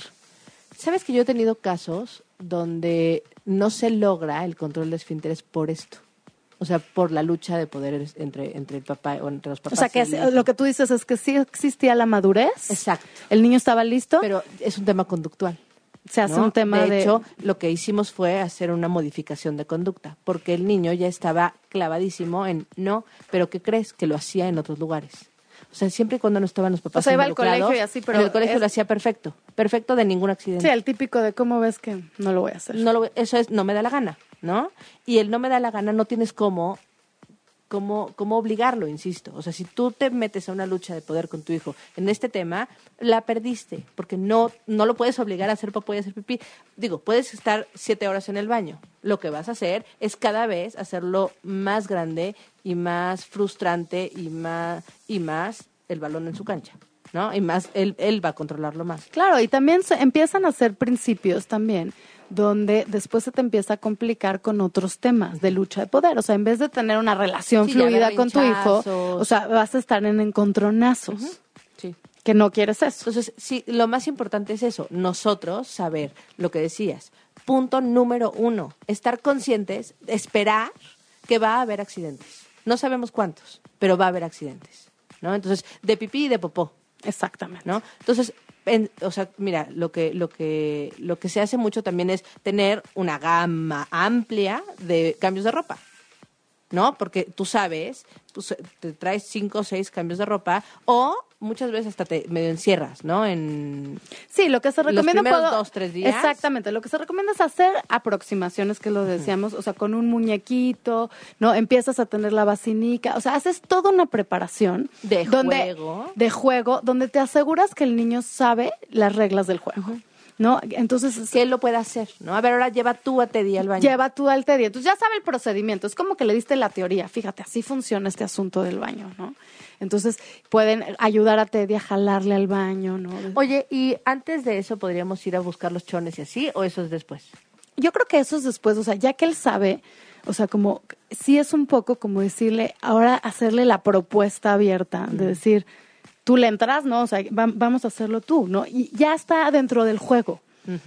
Sabes que yo he tenido casos donde no se logra el control de esfínteres por esto. O sea, por la lucha de poderes entre, entre el papá o entre los O papás. sea, que es- hijo. lo que tú dices es que sí existía la madurez. Exacto. El niño estaba listo. Pero es un tema conductual. Se hace ¿no? un tema de, hecho, lo que hicimos fue hacer una modificación de conducta, porque el niño ya estaba clavadísimo en no, pero ¿qué crees? Que lo hacía en otros lugares. O sea, siempre y cuando no estaban los papás O sea, iba al colegio y así, pero en el colegio es- lo hacía perfecto, perfecto de ningún accidente. Sí, el típico de cómo ves que no lo voy a hacer. No lo- eso es no me da la gana, ¿no? Y el no me da la gana no tienes cómo, cómo, cómo obligarlo, insisto. O sea, si tú te metes a una lucha de poder con tu hijo en este tema, la perdiste, porque no, no lo puedes obligar a hacer popó y hacer pipí. Digo, puedes estar siete horas en el baño. Lo que vas a hacer es cada vez hacerlo más grande y más frustrante y más, y más el balón en su cancha, ¿no? Y más, él, él va a controlarlo más. Claro, y también se empiezan a hacer principios también donde después se te empieza a complicar con otros temas de lucha de poder. O sea, en vez de tener una relación Sí, fluida con tu hijo, o sea, vas a estar en encontronazos, Sí. que no quieres eso. Entonces, sí, lo más importante es eso, nosotros saber lo que decías. Punto número uno, estar conscientes, esperar que va a haber accidentes. No sabemos cuántos, pero va a haber accidentes, ¿no? Entonces, de pipí y de popó, Exactamente. ¿no? Entonces, o sea, mira, lo que, lo que, lo que se hace mucho también es tener una gama amplia de cambios de ropa. ¿no? Porque tú sabes, te traes cinco o seis cambios de ropa o muchas veces hasta te medio encierras, ¿no? En Sí, lo que se Los recomienda primeros puedo- dos, tres días. Exactamente, lo que se recomienda es hacer aproximaciones, que lo decíamos, o sea, con un muñequito, ¿no? Empiezas a tener la vacinica, o sea, haces toda una preparación De donde, juego. de juego, donde te aseguras que el niño sabe las reglas del juego, ¿no? Entonces es- que él lo pueda hacer, ¿no? A ver, ahora lleva tú a Teddy al baño. lleva tú al Teddy, entonces ya sabe el procedimiento, es como que le diste la teoría, fíjate, así funciona este asunto del baño, ¿no? Entonces pueden ayudar a Teddy a jalarle al baño, ¿no? Oye, ¿y antes de eso podríamos ir a buscar los chones y así o eso es después? Yo creo que eso es después, o sea, ya que él sabe, o sea, como sí es un poco como decirle, ahora hacerle la propuesta abierta, de decir, tú le entras, ¿no? O sea, va- vamos a hacerlo tú, ¿no? Y ya está dentro del juego.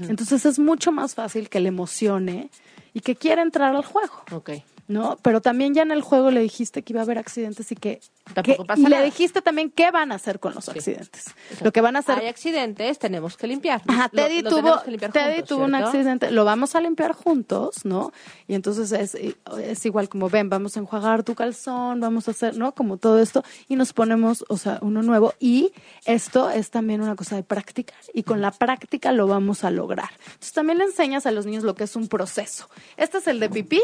Entonces es mucho más fácil que le emocione y que quiera entrar al juego. Ok. ¿No? Pero también ya en el juego le dijiste que iba a haber accidentes y que, Tampoco que- pasa y le dijiste también qué van a hacer con los accidentes. Lo que van a hacer Hay accidentes, tenemos que limpiar. Ajá, Teddy lo tuvo, limpiar Teddy juntos, tuvo un accidente, lo vamos a limpiar juntos, ¿no? Y entonces es, es igual como ven, vamos a enjuagar tu calzón, vamos a hacer, ¿no? Como todo esto y nos ponemos, o sea, uno nuevo y esto es también una cosa de práctica y con la práctica lo vamos a lograr. Entonces también le enseñas a los niños lo que es un proceso. Este es el de pipí,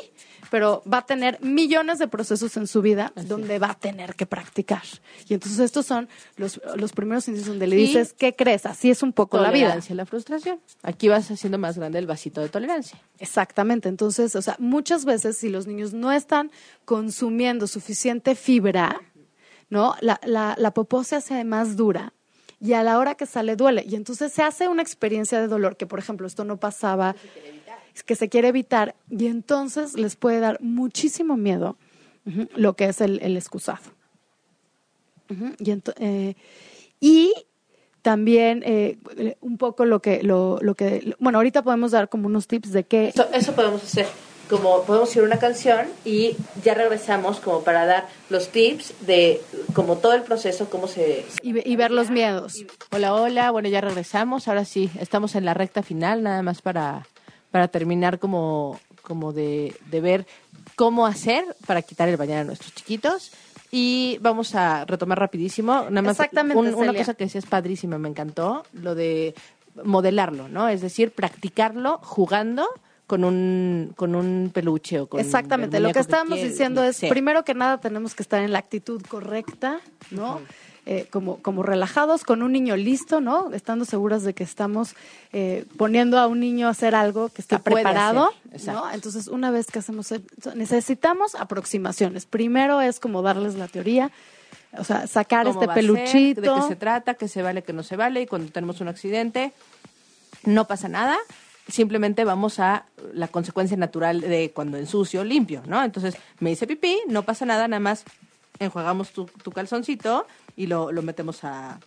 pero va a tener millones de procesos en su vida donde va a tener que practicar. Y entonces estos son los, los primeros indicios donde le dices, ¿qué crees? Así es un poco la vida. Tolerancia la frustración. Aquí vas haciendo más grande el vasito de tolerancia. Exactamente. Entonces, o sea, muchas veces si los niños no están consumiendo suficiente fibra, ¿no? La, la, la popó se hace más dura y a la hora que sale duele. Y entonces se hace una experiencia de dolor que, por ejemplo, esto no pasaba, que se quiere evitar y entonces les puede dar muchísimo miedo lo que es el, el excusado. Y, eh, y también eh, un poco lo que, lo, lo que, bueno, ahorita podemos dar como unos tips de qué, Eso, eso podemos hacer. Como podemos ir a una canción y ya regresamos como para dar los tips de como todo el proceso, cómo se... y ver los miedos. Hola, hola, bueno, ya regresamos. Ahora sí, estamos en la recta final, nada más para, para terminar como, como de, de ver cómo hacer para quitar el bañar a nuestros chiquitos. Y vamos a retomar rapidísimo. Nada más Exactamente, un- una cosa que decías padrísima, me encantó, lo de modelarlo, ¿no? Es decir, practicarlo jugando con un, con un peluche o con Exactamente, lo que estábamos diciendo es, primero que nada tenemos que estar en la actitud correcta, ¿no? Eh, como, como relajados, con un niño listo, ¿no? Estando seguras de que estamos eh, poniendo a un niño a hacer algo que está Que preparado, hacer. ¿no? Entonces, una vez que hacemos, eso, necesitamos aproximaciones. Primero es como darles la teoría, o sea, sacar este ser, peluchito. de qué se trata, qué se vale, qué no se vale, y cuando tenemos un accidente, no pasa nada. simplemente vamos a la consecuencia natural de cuando ensucio, limpio, ¿no? Entonces me hice pipí, no pasa nada, nada más enjuagamos tu, tu calzoncito y lo, lo metemos a,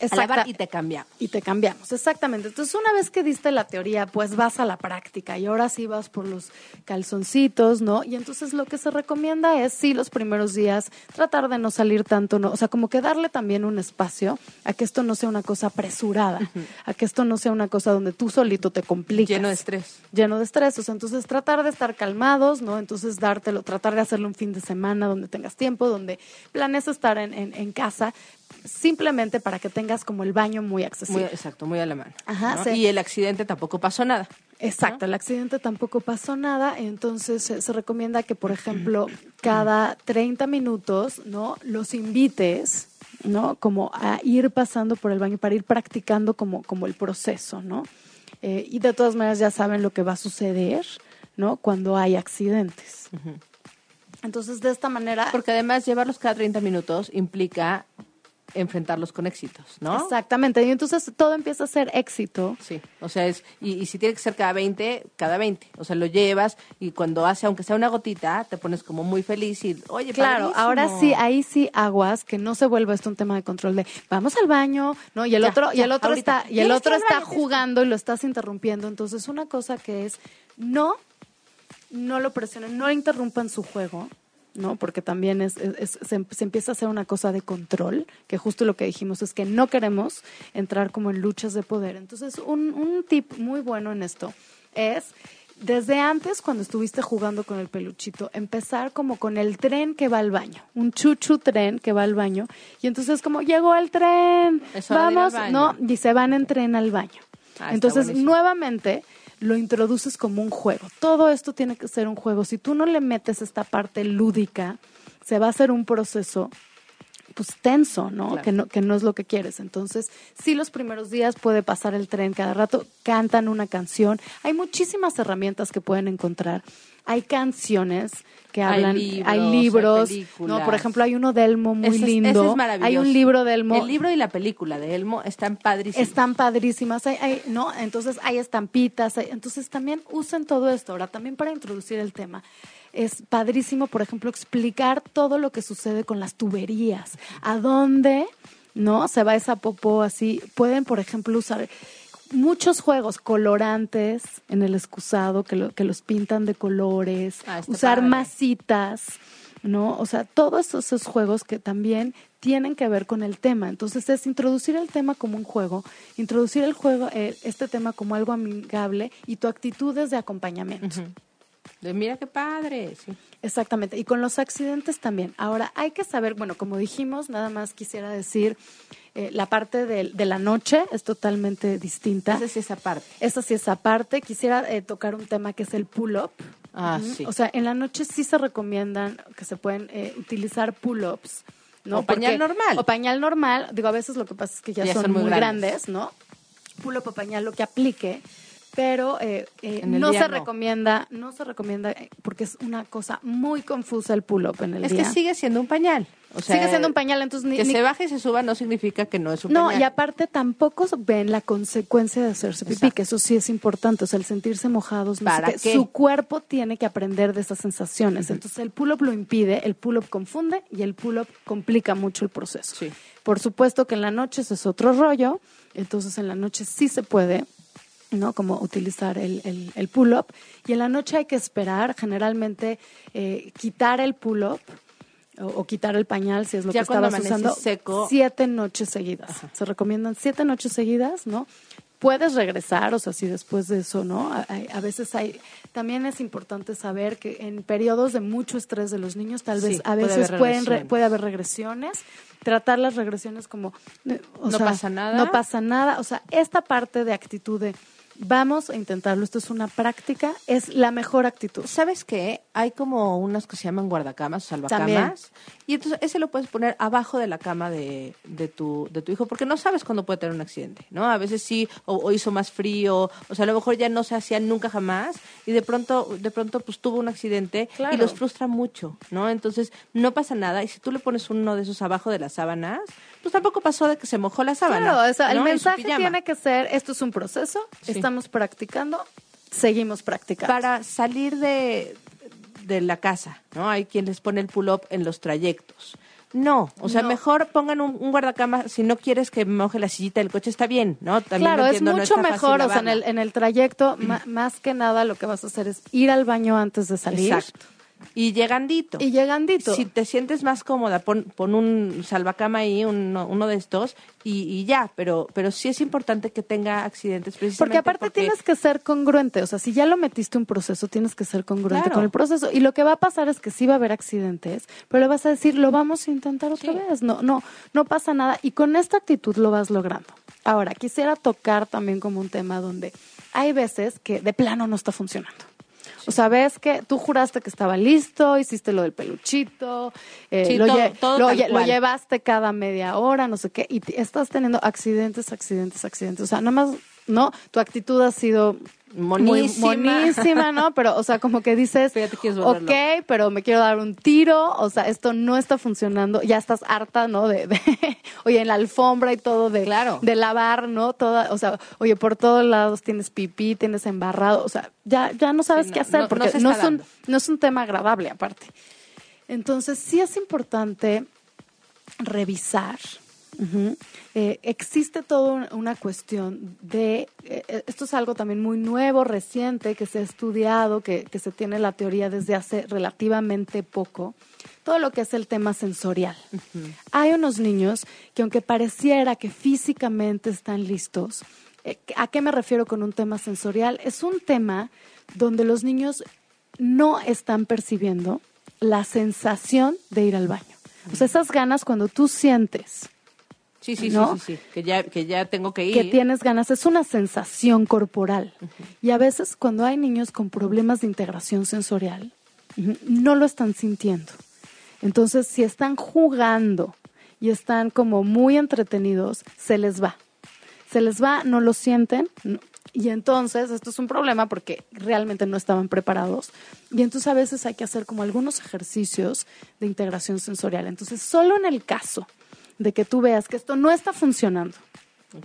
Exacta- y te cambia. y te cambiamos, exactamente. Entonces, una vez que diste la teoría, pues vas a la práctica y ahora sí vas por los calzoncitos, ¿no? Y entonces lo que se recomienda es, sí, los primeros días, tratar de no salir tanto, ¿no? O sea, como que darle también un espacio a que esto no sea una cosa apresurada, a que esto no sea una cosa donde tú solito te complicas. Lleno de estrés. Lleno de estrés, o sea, entonces tratar de estar calmados, ¿no? Entonces dártelo, tratar de hacerlo un fin de semana donde tengas tiempo, donde planees estar en, en- en casa, simplemente para que tengas como el baño muy Muy, accesible. exacto, muy a la mano. Ajá, ¿no? sí. Y el accidente tampoco pasó nada. Exacto, el accidente tampoco pasó nada, entonces se, se recomienda que, por ejemplo, cada 30 minutos, ¿no? Los invites, ¿no? Como a ir pasando por el baño para ir practicando como, como el proceso, ¿no? Eh, y de todas maneras ya saben lo que va a suceder, ¿no? Cuando hay accidentes. Entonces, de esta manera... Porque además llevarlos cada 30 minutos implica enfrentarlos con éxitos, ¿no? Exactamente, y entonces todo empieza a ser éxito. Sí, o sea, es, y, y si tiene que ser cada 20, cada 20. O sea, lo llevas y cuando hace, aunque sea una gotita, te pones como muy feliz y, oye, Claro, padrísimo. ahora sí, ahí sí aguas, que no se vuelva esto un tema de control de vamos al baño, ¿no? Y el Ya, otro, y el otro ahorita. está, y el otro está baño, jugando y lo estás interrumpiendo. Entonces, una cosa que es no, no lo presionen, no interrumpan su juego. ¿No? Porque también es, es- es- se, em- se empieza a hacer una cosa de control, que justo lo que dijimos es que no queremos entrar como en luchas de poder. Entonces, un, un tip muy bueno en esto es desde antes, cuando estuviste jugando con el peluchito, empezar como con el tren que va al baño, un chuchu tren que va al baño, y entonces como llegó el tren, vamos, no, y se van en tren al baño. Ah, entonces, nuevamente lo introduces como un juego. Todo esto tiene que ser un juego. Si tú no le metes esta parte lúdica, se va a hacer un proceso pues tenso, ¿no? Claro. Que no que no es lo que quieres. Entonces, sí los primeros días puede pasar el tren cada rato, cantan una canción. Hay muchísimas herramientas que pueden encontrar. Hay canciones que Hay hablan, libros, hay libros, películas. ¿no? Por ejemplo, hay uno de Elmo muy Ese es- lindo. ese es maravilloso. hay un libro de Elmo El libro y la película de Elmo están padrísimos. están padrísimas, hay, hay- ¿no? Entonces hay estampitas, hay- entonces también usen todo esto. Ahora, también para introducir el tema, es padrísimo, por ejemplo, explicar todo lo que sucede con las tuberías, a dónde, ¿no? Se va esa popó así. Pueden, por ejemplo, usar muchos juegos colorantes en el excusado que, lo- que los pintan de colores, Ah, usar padre. masitas, ¿no? O sea, todos esos, juegos que también tienen que ver con el tema. Entonces es introducir el tema como un juego, introducir el juego, eh, este tema como algo amigable y tu actitud es de acompañamiento. Mira qué padre. sí. Exactamente. Y con los accidentes también. Ahora, hay que saber, bueno, como dijimos, nada más quisiera decir, eh, la parte de, de la noche es totalmente distinta. Esa es esa parte. Esa sí es aparte. Quisiera eh, tocar un tema que es el pull-up. Ah, sí. O sea, en la noche sí se recomiendan que se pueden eh, utilizar pull-ups. ¿no? O pañal Porque- normal. O pañal normal. Digo, a veces lo que pasa es que ya, Ya son, son muy muy grandes. grandes, ¿no? Pull-up o pañal lo que aplique. Pero eh, eh, no se no. recomienda, no se recomienda eh, porque es una cosa muy confusa el pull-up en el Es día. que sigue siendo un pañal. O sea, Sigue siendo un pañal, entonces ni, Que ni- se baje y se suba no significa que no es un no, pañal. y aparte tampoco ven la consecuencia de hacerse pipí, Exacto. que eso sí es importante, o sea, el sentirse mojados, no sé ¿Para qué? su cuerpo tiene que aprender de esas sensaciones. Entonces el pull-up lo impide, el pull-up confunde y el pull-up complica mucho el proceso. Sí. Por supuesto que en la noche eso es otro rollo, entonces en la noche sí se puede, ¿no? Como utilizar el, el, el pull-up. Y en la noche hay que esperar, generalmente eh, quitar el pull-up o, o quitar el pañal si es lo Ya que estabas usando. seco. Siete noches seguidas. Se recomiendan siete noches seguidas, ¿no? Puedes regresar, o sea, si después de eso, ¿no? A, veces hay, también es importante saber que en periodos de mucho estrés de los niños, tal vez Sí, a puede veces haber pueden re- puede haber regresiones, tratar las regresiones como, eh, o No sea, pasa nada. No pasa nada, o sea, esta parte de actitud de vamos a intentarlo, esto es una práctica, es la mejor actitud. ¿Sabes qué? Hay como unas que se llaman guardacamas o salvacamas. Y entonces ese lo puedes poner abajo de la cama de, de, tu, de tu hijo, porque no sabes cuándo puede tener un accidente, ¿no? A veces sí, o, o hizo más frío, o sea, a lo mejor ya no se hacía nunca jamás, y de pronto, de pronto pues tuvo un accidente Claro. y los frustra mucho, ¿no? Entonces no pasa nada, y si tú le pones uno de esos abajo de las sábanas, pues tampoco pasó de que se mojó la sábana. Claro, o sea, el mensaje tiene que ser, esto es un proceso, Sí. estamos practicando, seguimos practicando. para salir de, de la casa, ¿no? Hay quien les pone el pull-up en los trayectos. No, o sea, No. mejor pongan un, un guardacama si no quieres que moje la sillita del coche, está bien, ¿no? También claro, es no mucho mejor, o sea, en el, en el trayecto, más que nada lo que vas a hacer es ir al baño antes de salir. Exacto. Y llegandito. Y llegandito. Si te sientes más cómoda, pon, pon un salvacama ahí, uno, uno de estos, y, y ya, pero, pero sí es importante que tenga accidentes precisamente Porque aparte porque- tienes que ser congruente, o sea, si ya lo metiste un proceso, tienes que ser congruente Claro. con el proceso. Y lo que va a pasar es que sí va a haber accidentes, pero le vas a decir, lo vamos a intentar otra Sí. vez. No, no, no pasa nada. Y con esta actitud lo vas logrando. Ahora, quisiera tocar también como un tema donde hay veces que de plano no está funcionando. O sea, ves que tú juraste que estaba listo, hiciste lo del peluchito, eh, Sí, lo, todo- lle- todo lo lle- llevaste cada media hora, no sé qué, y estás teniendo accidentes, accidentes, accidentes. O sea, nada más, ¿no? Tu actitud ha sido muy Monísima. monísima, ¿no? Pero, o sea, como que dices, volver ok, pero me quiero dar un tiro, o sea, esto no está funcionando, ya estás harta, ¿no? De, de oye, en la alfombra y todo, de, Claro. de lavar, ¿no? Toda, o sea, oye, por todos lados tienes pipí, tienes embarrado, o sea, ya, ya no sabes Sí, qué no, hacer no- no porque no, está es un, no es un tema agradable aparte. Entonces, sí es importante revisar. Eh, existe toda un- una cuestión de, eh, esto es algo también muy nuevo, reciente, que se ha estudiado, que, que se tiene la teoría desde hace relativamente poco, todo lo que es el tema sensorial. Hay unos niños que aunque pareciera que físicamente están listos, eh, ¿a qué me refiero con un tema sensorial? Es un tema donde los niños no están percibiendo la sensación de ir al baño. O sea, esas ganas cuando tú sientes Sí, sí, ¿no? sí, sí, sí, que ya, que ya tengo que ir. que tienes ganas, es una sensación corporal. Y a veces cuando hay niños con problemas de integración sensorial, no lo están sintiendo. Entonces, si están jugando y están como muy entretenidos, se les va. Se les va, no lo sienten. no- Y entonces, esto es un problema porque realmente no estaban preparados. Y entonces a veces hay que hacer como algunos ejercicios de integración sensorial. Entonces, solo en el caso de que tú veas que esto no está funcionando,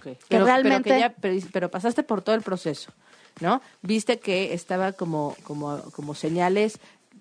que Pero, realmente- pero, que ya- pero, pero pasaste por todo el proceso, ¿no? Viste que estaba como, como, como señales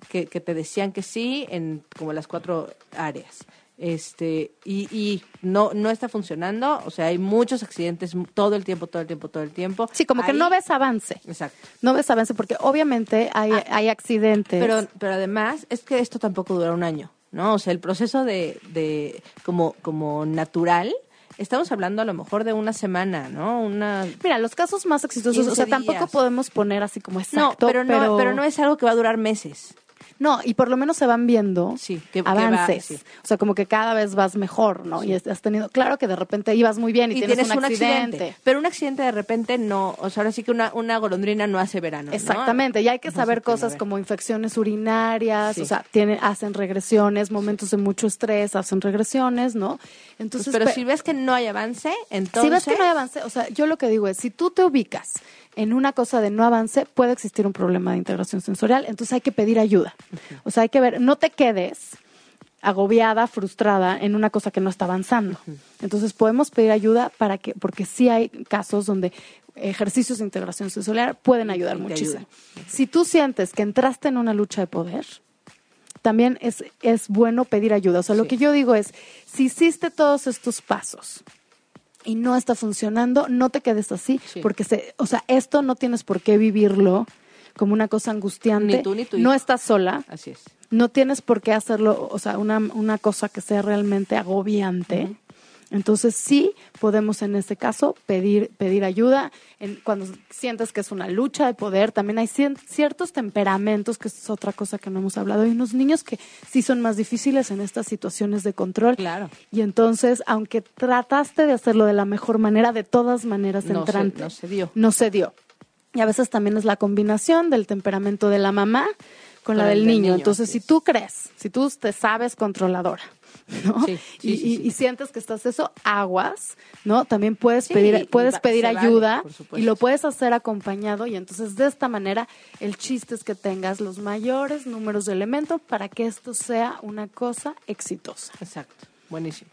que, que te decían que sí en como las cuatro áreas. Este, y, y no, no está funcionando, o sea, hay muchos accidentes todo el tiempo, todo el tiempo, todo el tiempo. Sí, como que no ves avance. Exacto. No ves avance porque obviamente hay, Ah, hay accidentes. Pero, pero además es que esto tampoco dura un año, ¿no? O sea, el proceso de, de como, como natural, estamos hablando a lo mejor de una semana, ¿no? Una Mira, los casos más exitosos, 15 o sea, tampoco podemos poner así como No, exacto, pero no, pero no es algo que va a durar meses. No, y por lo menos se van viendo Sí, que- que va, avances. sí. O sea, como que cada vez vas mejor, ¿no? Y has tenido, claro que de repente ibas muy bien y, Y, tienes, tienes, un, accidente. Pero un accidente de repente no, o sea, ahora sí que una, una golondrina no hace verano. ¿no? Exactamente, y hay que saber cosas como infecciones urinarias, o sea, tienen, hacen regresiones, momentos de mucho estrés, hacen regresiones, ¿no? Entonces, pero pe- si ves que no hay avance, entonces... Si ves que no hay avance, o sea, yo lo que digo es, si tú te ubicas en una cosa de no avance, puede existir un problema de integración sensorial, entonces hay que pedir ayuda. O sea, hay que ver, no te quedes agobiada, frustrada en una cosa que no está avanzando. Entonces podemos pedir ayuda para que, porque sí hay casos donde ejercicios de integración sensorial pueden ayudar muchísimo. Si tú sientes que entraste en una lucha de poder, también es, es bueno pedir ayuda. O sea, lo que yo digo es, si hiciste todos estos pasos y no está funcionando, no te quedes así, Sí. porque, se, o sea, esto no tienes por qué vivirlo como una cosa angustiante. Ni tú ni tu no estás sola, Así es. no tienes por qué hacerlo, o sea, una, una cosa que sea realmente agobiante. Entonces sí podemos en este caso pedir, pedir ayuda en, cuando sientes que es una lucha de poder. También hay cien- ciertos temperamentos, que es otra cosa que no hemos hablado. Hay unos niños que sí son más difíciles en estas situaciones de control. Claro. Y entonces, aunque trataste de hacerlo de la mejor manera, de todas maneras No se- entrante, no se dio. no se dio. Y a veces también es la combinación del temperamento de la mamá con, la el del niño. niño, Entonces, si tú crees, si tú te sabes controladora, ¿no? Sí, sí, y, sí, y- sí. y sientes que estás eso, aguas, ¿no? También puedes pedir, puedes pedir vale, ayuda y lo puedes hacer acompañado y entonces de esta manera el chiste es que tengas los mayores números de elementos para que esto sea una cosa exitosa. Exacto. Buenísimo.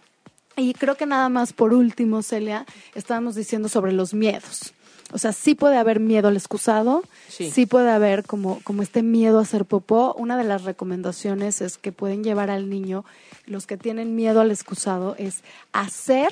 Y creo que nada más por último, Celia, estábamos diciendo sobre los miedos. O sea, sí puede haber miedo al excusado, Sí. puede haber como, como este miedo a hacer popó. Una de las recomendaciones es que pueden llevar al niño, los que tienen miedo al excusado, es hacer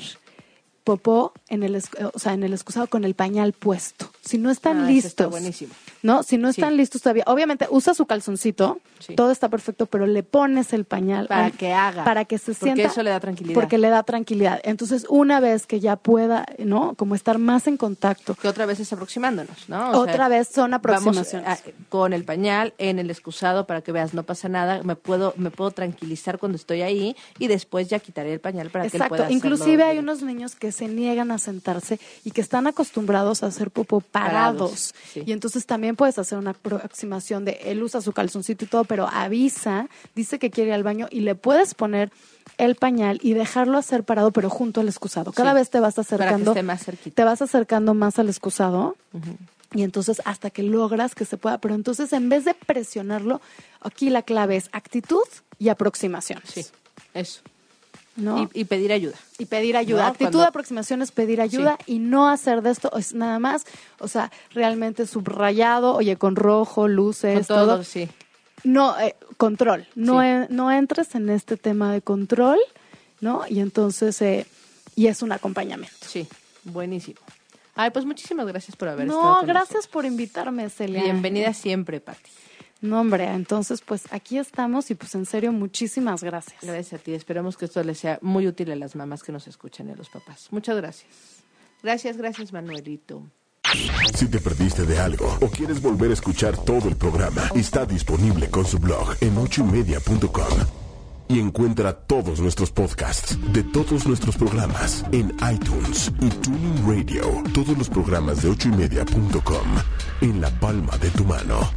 popó en el, o sea, en el excusado con el pañal puesto. Si no están Ah, eso está listos, buenísimo. ¿No? Si no Sí. están listos todavía, obviamente usa su calzoncito, Sí. todo está perfecto, pero le pones el pañal Para al- que haga. para que se Porque sienta eso le da tranquilidad. porque le da tranquilidad. Entonces, una vez que ya pueda, ¿no? Como estar más en contacto. Que otra vez es aproximándonos, ¿no? O Otra vez son vamos, aproximaciones. a- con el pañal en el excusado para que veas, no pasa nada, me puedo, me puedo tranquilizar cuando estoy ahí y después ya quitaré el pañal para que él Exacto. pueda hacerlo Inclusive hay bien. unos niños que se niegan a sentarse y que están acostumbrados a hacer popó parados. Parados, sí. Y entonces también puedes hacer una aproximación de él usa su calzoncito y todo, pero avisa, dice que quiere ir al baño y le puedes poner el pañal y dejarlo hacer parado, pero junto al excusado. Cada Sí. vez te vas acercando. más cerquita. Te vas acercando más al excusado. Y entonces hasta que logras que se pueda, pero entonces en vez de presionarlo, aquí la clave es actitud y aproximación. Sí, eso. ¿No? Y, y pedir ayuda. y pedir ayuda. ¿no? Actitud Cuando- de aproximación es pedir ayuda y no hacer de esto es nada más, o sea, realmente subrayado, oye, con rojo, luces, Con todo, todo. sí. No, eh, control. No, Sí. en- no entres en este tema de control, ¿no? Y entonces, eh, y es un acompañamiento. Sí, buenísimo. Ay, pues muchísimas gracias por haber estado No, gracias por invitarme, Celia. Bienvenida siempre, Pati. No, hombre, entonces, pues aquí estamos y pues en serio, muchísimas gracias. Gracias a ti. Esperemos que esto les sea muy útil a las mamás que nos escuchan y a los papás. Muchas gracias. Gracias, gracias, Manuelito. Si te perdiste de algo o quieres volver a escuchar todo el programa, está disponible con su blog en ochoymedia.com. Y encuentra todos nuestros podcasts de todos nuestros programas en iTunes y Tuning Radio. Todos los programas de ochoymedia.com en la palma de tu mano.